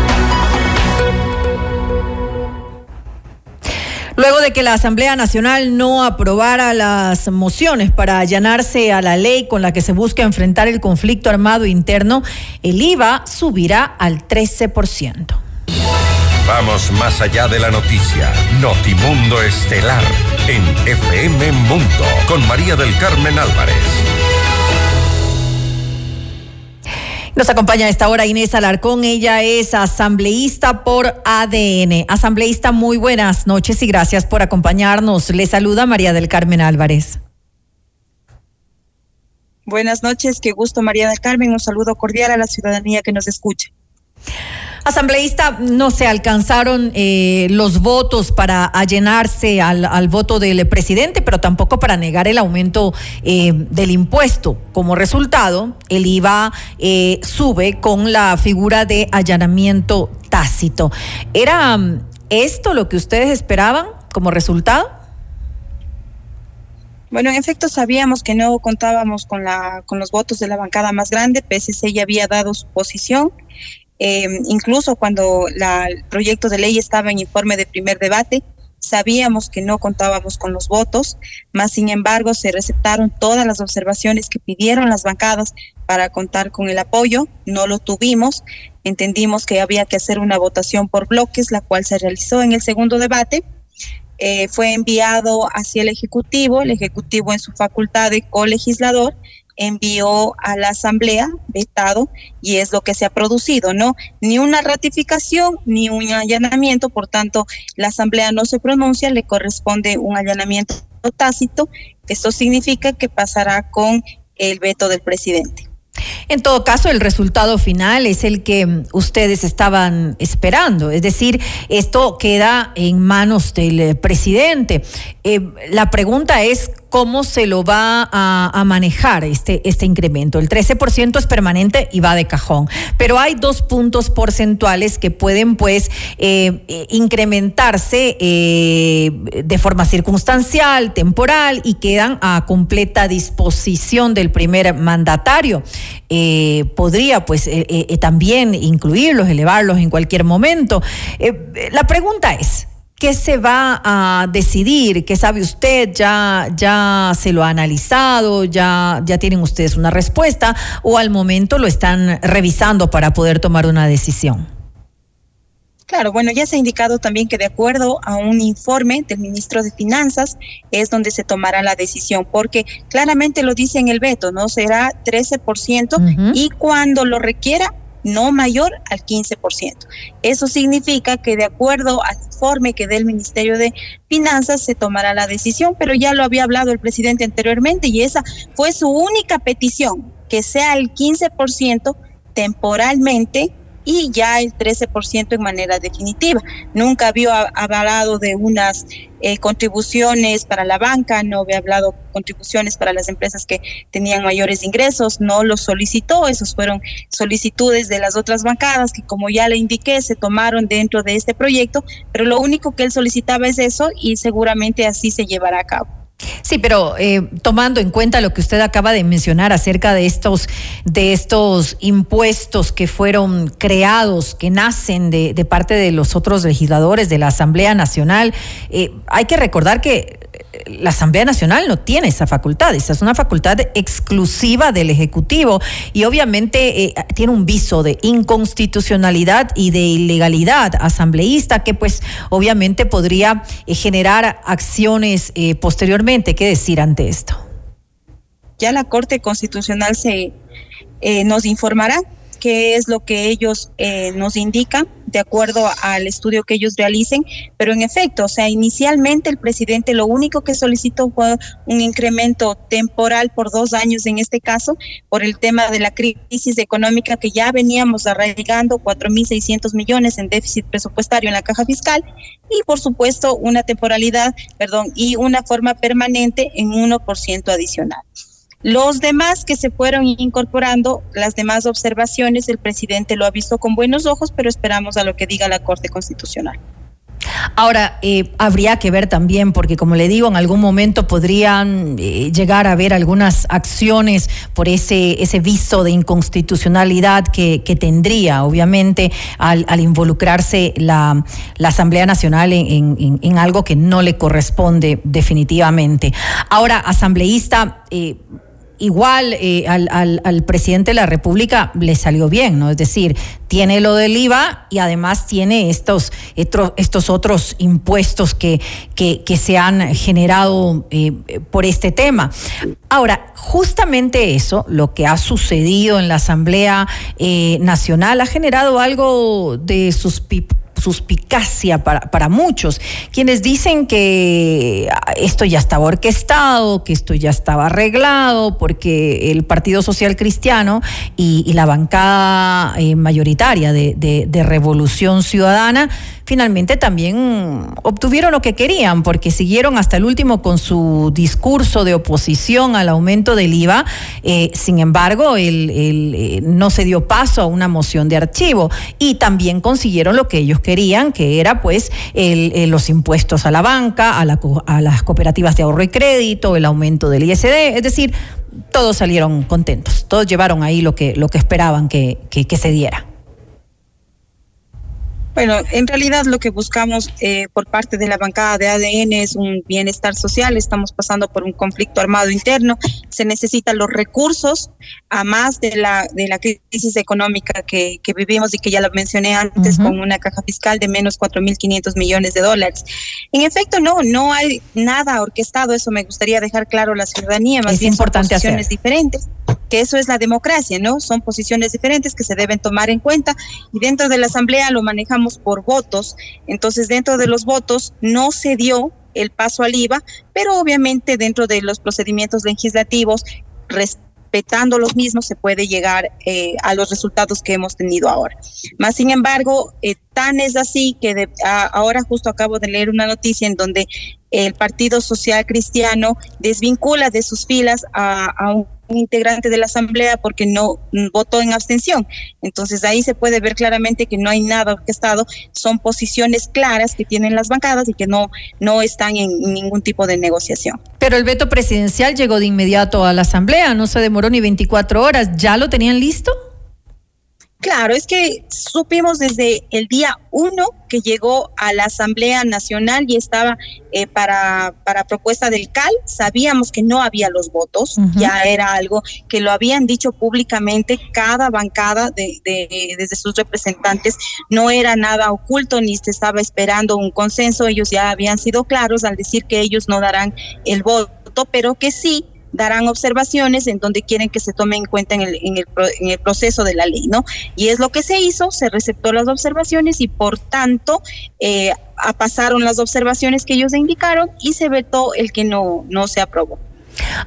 Luego de que la Asamblea Nacional no aprobara las mociones para allanarse a la ley con la que se busca enfrentar el conflicto armado interno, el IVA subirá al 13%. Vamos más allá de la noticia. Notimundo Estelar en FM Mundo con María del Carmen Álvarez. Nos acompaña a esta hora Inés Alarcón, ella es asambleísta por ADN. Asambleísta, muy buenas noches y gracias por acompañarnos. Le saluda María del Carmen Álvarez. Buenas noches, qué gusto María del Carmen, un saludo cordial a la ciudadanía que nos escucha. Asambleísta, no se alcanzaron eh, los votos para allenarse al, voto del presidente, pero tampoco para negar el aumento eh, del impuesto. Como resultado, el IVA eh, sube con la figura de allanamiento tácito. ¿Era um, esto lo que ustedes esperaban como resultado? Bueno, en efecto sabíamos que no contábamos con la con los votos de la bancada más grande, PSC ya había dado su posición eh, incluso cuando el proyecto de ley estaba en informe de primer debate, sabíamos que no contábamos con los votos, más sin embargo se receptaron todas las observaciones que pidieron las bancadas para contar con el apoyo, no lo tuvimos, entendimos que había que hacer una votación por bloques, la cual se realizó en el segundo debate. Eh, fue enviado hacia el Ejecutivo, el Ejecutivo en su facultad de colegislador envió a la Asamblea vetado y es lo que se ha producido, ¿no? Ni una ratificación ni un allanamiento, por tanto, la Asamblea no se pronuncia, le corresponde un allanamiento tácito. Esto significa que pasará con el veto del presidente. En todo caso, el resultado final es el que ustedes estaban esperando, es decir, esto queda en manos del presidente. Eh, la pregunta es cómo se lo va a, manejar este, este incremento. El 13% es permanente y va de cajón, pero hay dos puntos porcentuales que pueden pues eh, incrementarse eh, de forma circunstancial, temporal y quedan a completa disposición del primer mandatario. Eh, podría pues también incluirlos, elevarlos en cualquier momento. la pregunta es, ¿Qué se va a decidir? ¿Qué sabe usted? ¿Ya, ya se lo ha analizado? ¿Ya, ¿Ya tienen ustedes una respuesta? ¿O al momento lo están revisando para poder tomar una decisión? Claro, bueno, ya se ha indicado también que de acuerdo a un informe del ministro de Finanzas es donde se tomará la decisión, porque claramente lo dice en el veto, ¿no? Será 13% uh -huh. y cuando lo requiera no mayor al 15%. Eso significa que de acuerdo al informe que dé el Ministerio de Finanzas se tomará la decisión, pero ya lo había hablado el presidente anteriormente y esa fue su única petición, que sea el 15% temporalmente y ya el 13% en manera definitiva. Nunca había hablado de unas eh, contribuciones para la banca, no había hablado contribuciones para las empresas que tenían mayores ingresos, no lo solicitó, esos fueron solicitudes de las otras bancadas que como ya le indiqué se tomaron dentro de este proyecto, pero lo único que él solicitaba es eso y seguramente así se llevará a cabo. Sí, pero eh, tomando en cuenta lo que usted acaba de mencionar acerca de estos, de estos impuestos que fueron creados, que nacen de, parte de los otros legisladores de la Asamblea Nacional, eh, hay que recordar que la Asamblea Nacional no tiene esa facultad, esa es una facultad exclusiva del Ejecutivo y obviamente eh, tiene un viso de inconstitucionalidad y de ilegalidad asambleísta que pues obviamente podría eh, generar acciones eh, posteriormente. ¿Qué decir ante esto? Ya la Corte Constitucional se nos informará qué es lo que ellos eh, nos indican de acuerdo al estudio que ellos realicen, pero en efecto, o sea, inicialmente el presidente lo único que solicitó fue un incremento temporal por dos años en este caso, por el tema de la crisis económica que ya veníamos arraigando 4.600 millones en déficit presupuestario en la caja fiscal y por supuesto una temporalidad, perdón, y una forma permanente en 1% adicional. Los demás que se fueron incorporando, las demás observaciones, el presidente lo ha visto con buenos ojos, pero esperamos a lo que diga la Corte Constitucional. Ahora, eh, habría que ver también, porque como le digo, en algún momento podrían eh, llegar a haber algunas acciones por ese, ese viso de inconstitucionalidad que, tendría, obviamente, al, involucrarse la, Asamblea Nacional en, algo que no le corresponde definitivamente. Ahora, asambleísta, eh, igual eh, al, al, presidente de la República le salió bien, ¿no? Es decir, tiene lo del IVA y además tiene estos, estos otros impuestos que, que, se han generado eh, por este tema. Ahora, justamente eso, lo que ha sucedido en la Asamblea eh, Nacional, ha generado algo de sus suspicacia para, para muchos, quienes dicen que ah, esto ya estaba orquestado, que esto ya estaba arreglado, porque el Partido Social Cristiano y, la bancada eh, mayoritaria de, de Revolución Ciudadana finalmente también obtuvieron lo que querían, porque siguieron hasta el último con su discurso de oposición al aumento del IVA. Eh, sin embargo, el, eh, no se dio paso a una moción de archivo y también consiguieron lo que ellos querían, que era pues el, los impuestos a la banca, a, las cooperativas de ahorro y crédito, el aumento del ISD, es decir, todos salieron contentos, todos llevaron ahí lo que, lo que esperaban que se diera. Bueno, en realidad lo que buscamos eh, por parte de la bancada de ADN es un bienestar social. Estamos pasando por un conflicto armado interno. Se necesitan los recursos, a más de la, de la crisis económica que, que vivimos y que ya lo mencioné antes, con una caja fiscal de menos 4.500 millones de dólares. En efecto, no, no hay nada orquestado. Eso me gustaría dejar claro a la ciudadanía. Más es bien importante son posiciones diferentes. Que eso es la democracia, ¿no? Son posiciones diferentes que se deben tomar en cuenta y dentro de la Asamblea lo manejamos por votos, entonces dentro de los votos no se dio el paso al IVA, pero obviamente dentro de los procedimientos legislativos, respetando los mismos, se puede llegar eh, a los resultados que hemos tenido ahora. Más sin embargo, eh, tan es así que ahora justo acabo de leer una noticia en donde el Partido Social Cristiano desvincula de sus filas a, a un integrante de la Asamblea porque no votó en abstención. Entonces ahí se puede ver claramente que no hay nada orquestado, son posiciones claras que tienen las bancadas y que no, no están en ningún tipo de negociación. Pero el veto presidencial llegó de inmediato a la Asamblea, no se demoró ni 24 horas, ¿ya lo tenían listo? Claro, es que supimos desde el día uno que llegó a la Asamblea Nacional y estaba eh, para, para propuesta del CAL, sabíamos que no había los votos, ya era algo que lo habían dicho públicamente. Cada bancada de, de, desde sus representantes, no era nada oculto ni se estaba esperando un consenso, ellos ya habían sido claros al decir que ellos no darán el voto, pero que sí darán observaciones en donde quieren que se tome en cuenta en el, en el, en el proceso de la ley, ¿no? Y es lo que se hizo, se receptó las observaciones y por tanto eh, pasaron las observaciones que ellos indicaron y se vetó el que no, no se aprobó.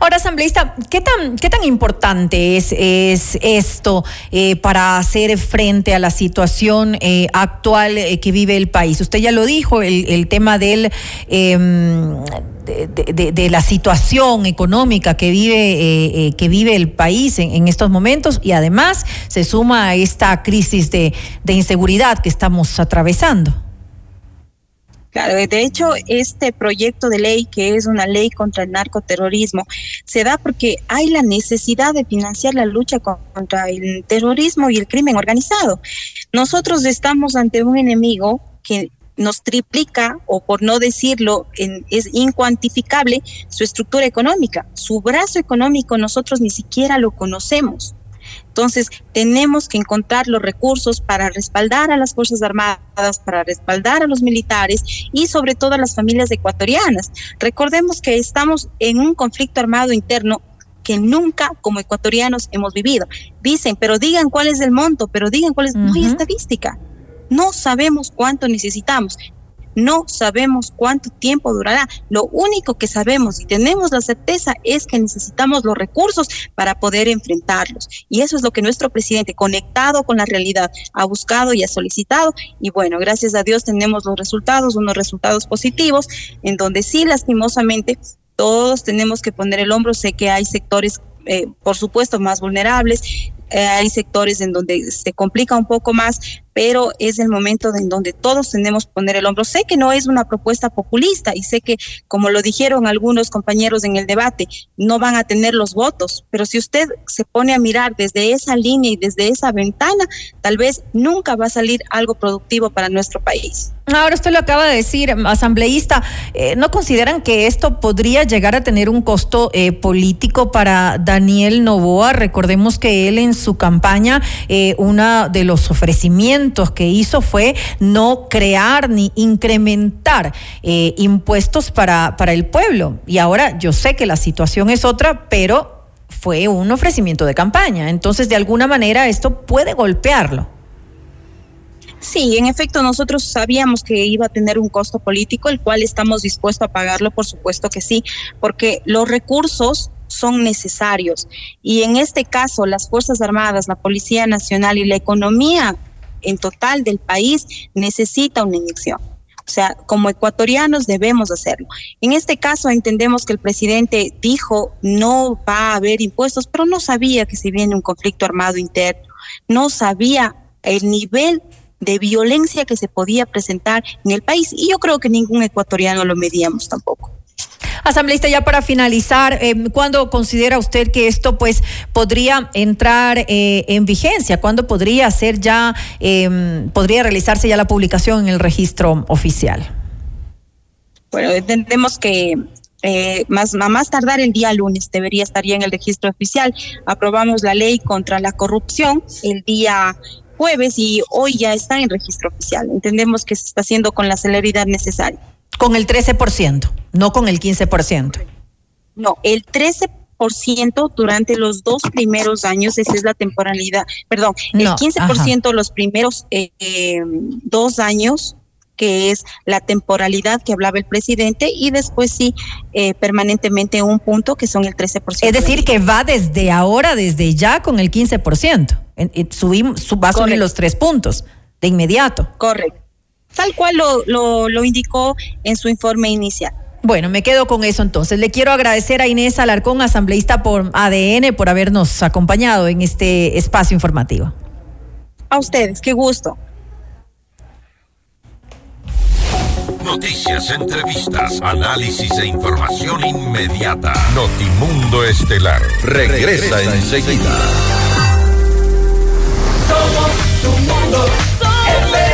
Ahora, asambleísta, ¿qué tan, qué tan importante es, es esto eh, para hacer frente a la situación eh, actual eh, que vive el país? Usted ya lo dijo, el, el tema del, em, de, de, la situación económica que vive, que vive el país en, estos momentos y además se suma a esta crisis de inseguridad que estamos atravesando. Claro, de hecho, este proyecto de ley, que es una ley contra el narcoterrorismo, se da porque hay la necesidad de financiar la lucha contra el terrorismo y el crimen organizado. Nosotros estamos ante un enemigo que nos triplica, o por no decirlo, es incuantificable su estructura económica. Su brazo económico nosotros ni siquiera lo conocemos. Entonces, tenemos que encontrar los recursos para respaldar a las Fuerzas Armadas, para respaldar a los militares y sobre todo a las familias ecuatorianas. Recordemos que estamos en un conflicto armado interno que nunca como ecuatorianos hemos vivido. Dicen, pero digan cuál es el monto, pero digan cuál es... No hay estadística. No sabemos cuánto necesitamos. No sabemos cuánto tiempo durará. Lo único que sabemos y tenemos la certeza es que necesitamos los recursos para poder enfrentarlos. Y eso es lo que nuestro presidente, conectado con la realidad, ha buscado y ha solicitado. Y bueno, gracias a Dios tenemos los resultados, unos resultados positivos, en donde sí, lastimosamente, todos tenemos que poner el hombro. Sé que hay sectores eh, por supuesto, más vulnerables, eh, hay sectores en donde se complica un poco más, pero es el momento en donde todos tenemos que poner el hombro. Sé que no es una propuesta populista y sé que, como lo dijeron algunos compañeros en el debate, no van a tener los votos, pero si usted se pone a mirar desde esa línea y desde esa ventana, tal vez nunca va a salir algo productivo para nuestro país. Ahora usted lo acaba de decir, asambleísta, eh, ¿no consideran que esto podría llegar a tener un costo eh, político para Daniel Novoa? Recordemos que él en su campaña, eh, uno de los ofrecimientos que hizo fue no crear ni incrementar impuestos para, para el pueblo. Y ahora yo sé que la situación es otra, pero fue un ofrecimiento de campaña. Entonces, de alguna manera, esto puede golpearlo. Sí, en efecto, nosotros sabíamos que iba a tener un costo político, el cual estamos dispuestos a pagarlo, por supuesto que sí, porque los recursos son necesarios. Y en este caso, las Fuerzas Armadas, la Policía Nacional y la economía en total del país necesita una inyección. O sea, como ecuatorianos debemos hacerlo. En este caso entendemos que el presidente dijo no va a haber impuestos, pero no sabía que si viene un conflicto armado interno, no sabía el nivel de violencia que se podía presentar en el país y yo creo que ningún ecuatoriano lo medíamos tampoco. Asambleísta, ya para finalizar, eh, ¿cuándo considera usted que esto pues podría entrar eh, en vigencia? ¿Cuándo podría ser ya, em, podría realizarse ya la publicación en el registro oficial? Bueno, entendemos que eh, más, a más tardar el día lunes debería estar ya en el registro oficial. Aprobamos la ley contra la corrupción el día jueves y hoy ya está en registro oficial. Entendemos que se está haciendo con la celeridad necesaria. Con el 13%, no con el 15%. No, el 13% durante los dos primeros años, esa es la temporalidad, perdón, el 15% los primeros eh, eh, dos años que es la temporalidad que hablaba el presidente, y después sí, eh, permanentemente un punto que son el 13%. Es decir, que va desde ahora, desde ya, con el 15%. subimos, va a subir los tres puntos de inmediato. Correcto. Tal cual lo, lo indicó en su informe inicial. Bueno, me quedo con eso entonces. Le quiero agradecer a Inés Alarcón, asambleísta por ADN, por habernos acompañado en este espacio informativo. A ustedes, qué gusto. Noticias, entrevistas, análisis e información inmediata. Notimundo Estelar regresa, enseguida. Somos tu mundo, mundo.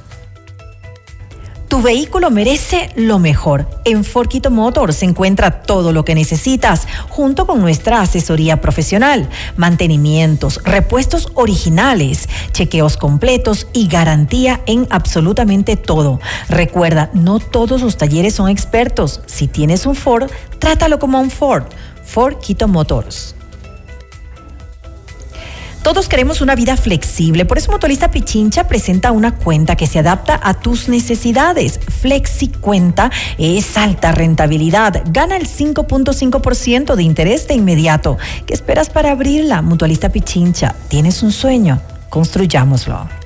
Tu vehículo merece lo mejor. En Forquito Motors se encuentra todo lo que necesitas, junto con nuestra asesoría profesional, mantenimientos, repuestos originales, chequeos completos y garantía en absolutamente todo. Recuerda, no todos los talleres son expertos. Si tienes un Ford, trátalo como un Ford. Ford Quito Motors. Todos queremos una vida flexible, por eso Mutualista Pichincha presenta una cuenta que se adapta a tus necesidades. Flexi Cuenta es alta rentabilidad, gana el 5.5% de interés de inmediato. ¿Qué esperas para abrirla? Mutualista Pichincha, ¿tienes un sueño? Construyámoslo.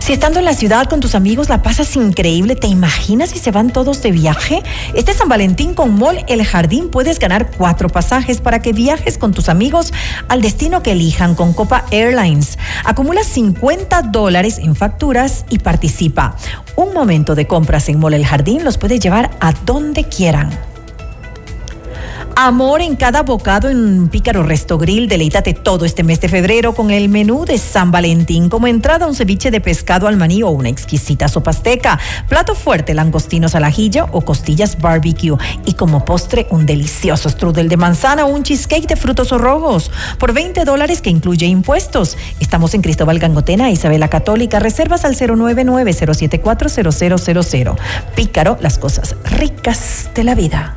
Si estando en la ciudad con tus amigos la pasas increíble, ¿te imaginas si se van todos de viaje? Este San Valentín con Mall El Jardín puedes ganar cuatro pasajes para que viajes con tus amigos al destino que elijan con Copa Airlines. Acumula 50 dólares en facturas y participa. Un momento de compras en Mall El Jardín los puedes llevar a donde quieran. Amor en cada bocado en un pícaro resto grill. Deleítate todo este mes de febrero con el menú de San Valentín. Como entrada, un ceviche de pescado al maní o una exquisita sopa azteca. Plato fuerte, langostinos al ajillo o costillas barbecue. Y como postre, un delicioso strudel de manzana o un cheesecake de frutos rojos. Por 20 dólares que incluye impuestos. Estamos en Cristóbal Gangotena, Isabela Católica. Reservas al 099-074-0000. Pícaro, las cosas ricas de la vida.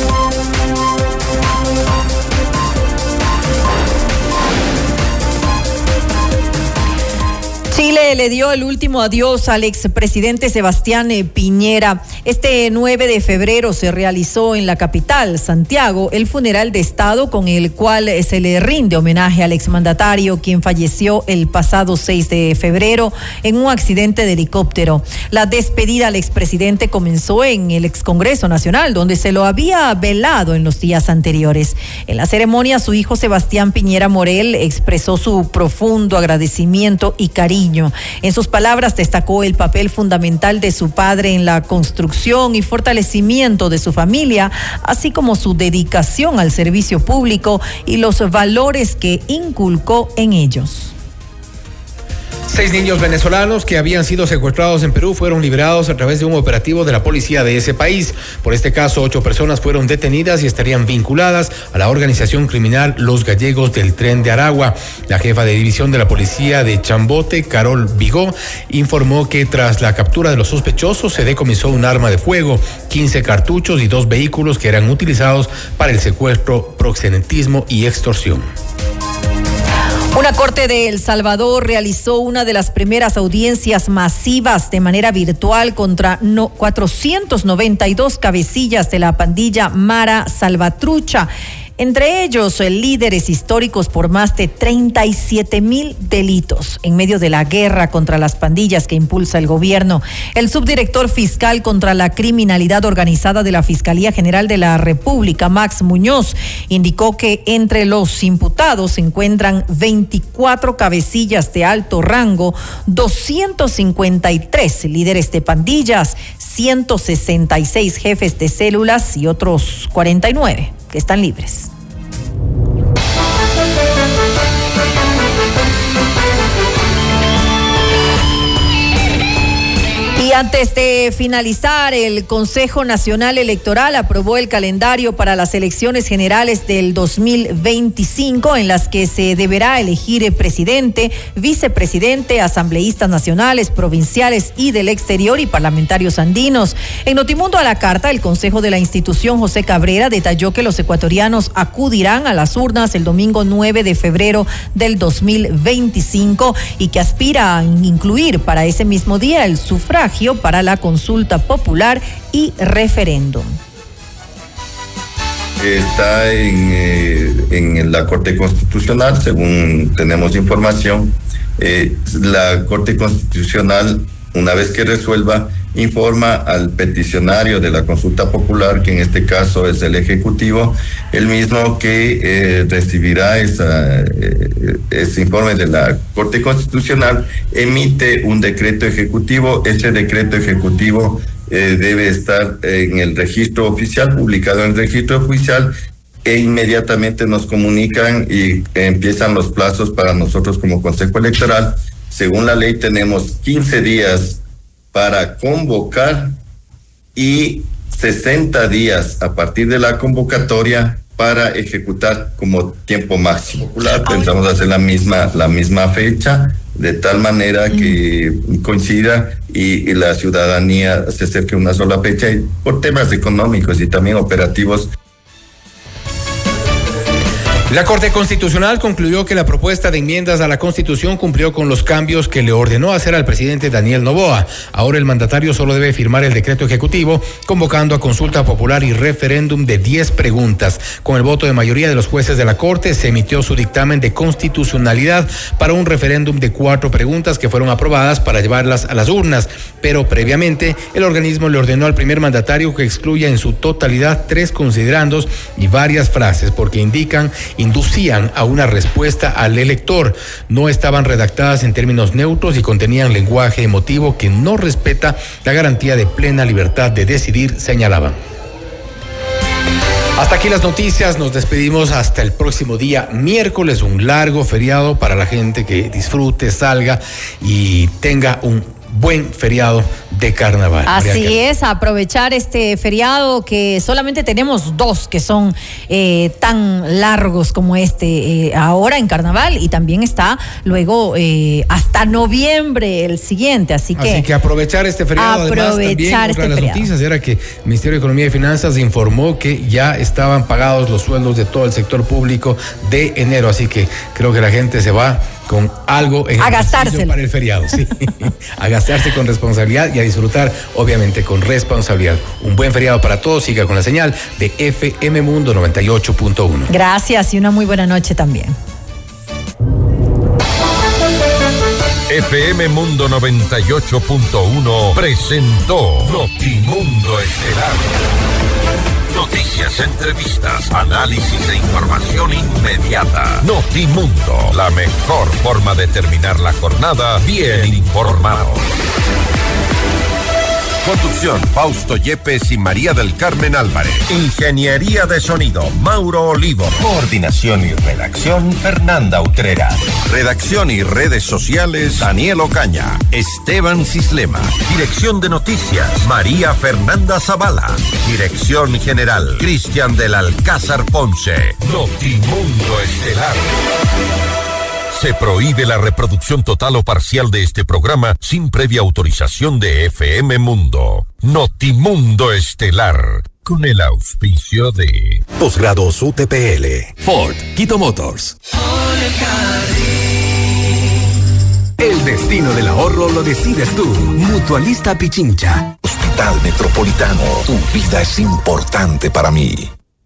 Le dio el último adiós al expresidente Sebastián eh, Piñera. Este 9 de febrero se realizó en la capital, Santiago, el funeral de Estado con el cual eh, se le rinde homenaje al exmandatario, quien falleció el pasado 6 de febrero en un accidente de helicóptero. La despedida al expresidente comenzó en el excongreso nacional, donde se lo había velado en los días anteriores. En la ceremonia, su hijo Sebastián Piñera Morel expresó su profundo agradecimiento y cariño en sus palabras destacó el papel fundamental de su padre en la construcción y fortalecimiento de su familia, así como su dedicación al servicio público y los valores que inculcó en ellos. Seis niños venezolanos que habían sido secuestrados en Perú fueron liberados a través de un operativo de la policía de ese país. Por este caso, ocho personas fueron detenidas y estarían vinculadas a la organización criminal Los Gallegos del Tren de Aragua. La jefa de división de la policía de Chambote, Carol Vigó, informó que tras la captura de los sospechosos se decomisó un arma de fuego, 15 cartuchos y dos vehículos que eran utilizados para el secuestro, proxenetismo y extorsión. Una corte de El Salvador realizó una de las primeras audiencias masivas de manera virtual contra 492 cabecillas de la pandilla Mara Salvatrucha entre ellos líderes históricos por más de 37 mil delitos en medio de la guerra contra las pandillas que impulsa el gobierno. El subdirector fiscal contra la criminalidad organizada de la Fiscalía General de la República, Max Muñoz, indicó que entre los imputados se encuentran 24 cabecillas de alto rango, 253 líderes de pandillas, 166 jefes de células y otros 49 que están libres. Antes de finalizar, el Consejo Nacional Electoral aprobó el calendario para las elecciones generales del 2025, en las que se deberá elegir presidente, vicepresidente, asambleístas nacionales, provinciales y del exterior y parlamentarios andinos. En Notimundo a la Carta, el Consejo de la institución José Cabrera detalló que los ecuatorianos acudirán a las urnas el domingo 9 de febrero del 2025 y que aspira a incluir para ese mismo día el sufragio para la consulta popular y referéndum. Está en, eh, la Corte Constitucional, según tenemos información. Eh, la Corte Constitucional, una vez que resuelva, informa al peticionario de la consulta popular, que en este caso es el Ejecutivo, el mismo que eh, recibirá eh, ese informe de la Corte Constitucional, emite un decreto ejecutivo. Ese decreto ejecutivo eh, debe estar en el registro oficial, publicado en el registro oficial, e inmediatamente nos comunican y empiezan los plazos para nosotros como Consejo Electoral. Según la ley tenemos 15 días para convocar y 60 días a partir de la convocatoria para ejecutar como tiempo máximo. Pensamos hacer la misma, la misma fecha de tal manera que coincida y, y, la ciudadanía se acerque a una sola fecha y por temas económicos y también operativos la Corte Constitucional concluyó que la propuesta de enmiendas a la Constitución cumplió con los cambios que le ordenó hacer al presidente Daniel Novoa. Ahora el mandatario solo debe firmar el decreto ejecutivo convocando a consulta popular y referéndum de 10 preguntas. Con el voto de mayoría de los jueces de la Corte se emitió su dictamen de constitucionalidad para un referéndum de cuatro preguntas que fueron aprobadas para llevarlas a las urnas. Pero previamente el organismo le ordenó al primer mandatario que excluya en su totalidad tres considerandos y varias frases porque indican inducían a una respuesta al elector. No estaban redactadas en términos neutros y contenían lenguaje emotivo que no respeta la garantía de plena libertad de decidir, señalaban. Hasta aquí las noticias, nos despedimos hasta el próximo día, miércoles, un largo feriado para la gente que disfrute, salga y tenga un buen feriado de carnaval. Así es, aprovechar este feriado que solamente tenemos dos que son eh, tan largos como este eh, ahora en carnaval y también está luego eh, hasta noviembre el siguiente, así que... Así que aprovechar este feriado. Además, también otra este de las noticias era que el Ministerio de Economía y Finanzas informó que ya estaban pagados los sueldos de todo el sector público de enero, así que creo que la gente se va con algo en a gastarse para el feriado, sí. a gastarse con responsabilidad y a disfrutar, obviamente, con responsabilidad. Un buen feriado para todos. Siga con la señal de FM Mundo 98.1. Gracias y una muy buena noche también. FM Mundo 98.1 presentó Notimundo Estelar. Noticias, entrevistas, análisis e información inmediata. Notimundo, la mejor forma de terminar la jornada bien informado. Conducción, Fausto Yepes y María del Carmen Álvarez. Ingeniería de sonido, Mauro Olivo. Coordinación y redacción, Fernanda Utrera. Redacción y redes sociales, Daniel Ocaña. Esteban Cislema. Dirección de noticias, María Fernanda Zavala. Dirección general, Cristian del Alcázar Ponce. Notimundo Estelar. Se prohíbe la reproducción total o parcial de este programa sin previa autorización de FM Mundo. Notimundo Estelar. Con el auspicio de Posgrados UTPL. Ford, Quito Motors. El destino del ahorro lo decides tú. Mutualista Pichincha. Hospital Metropolitano. Tu vida es importante para mí.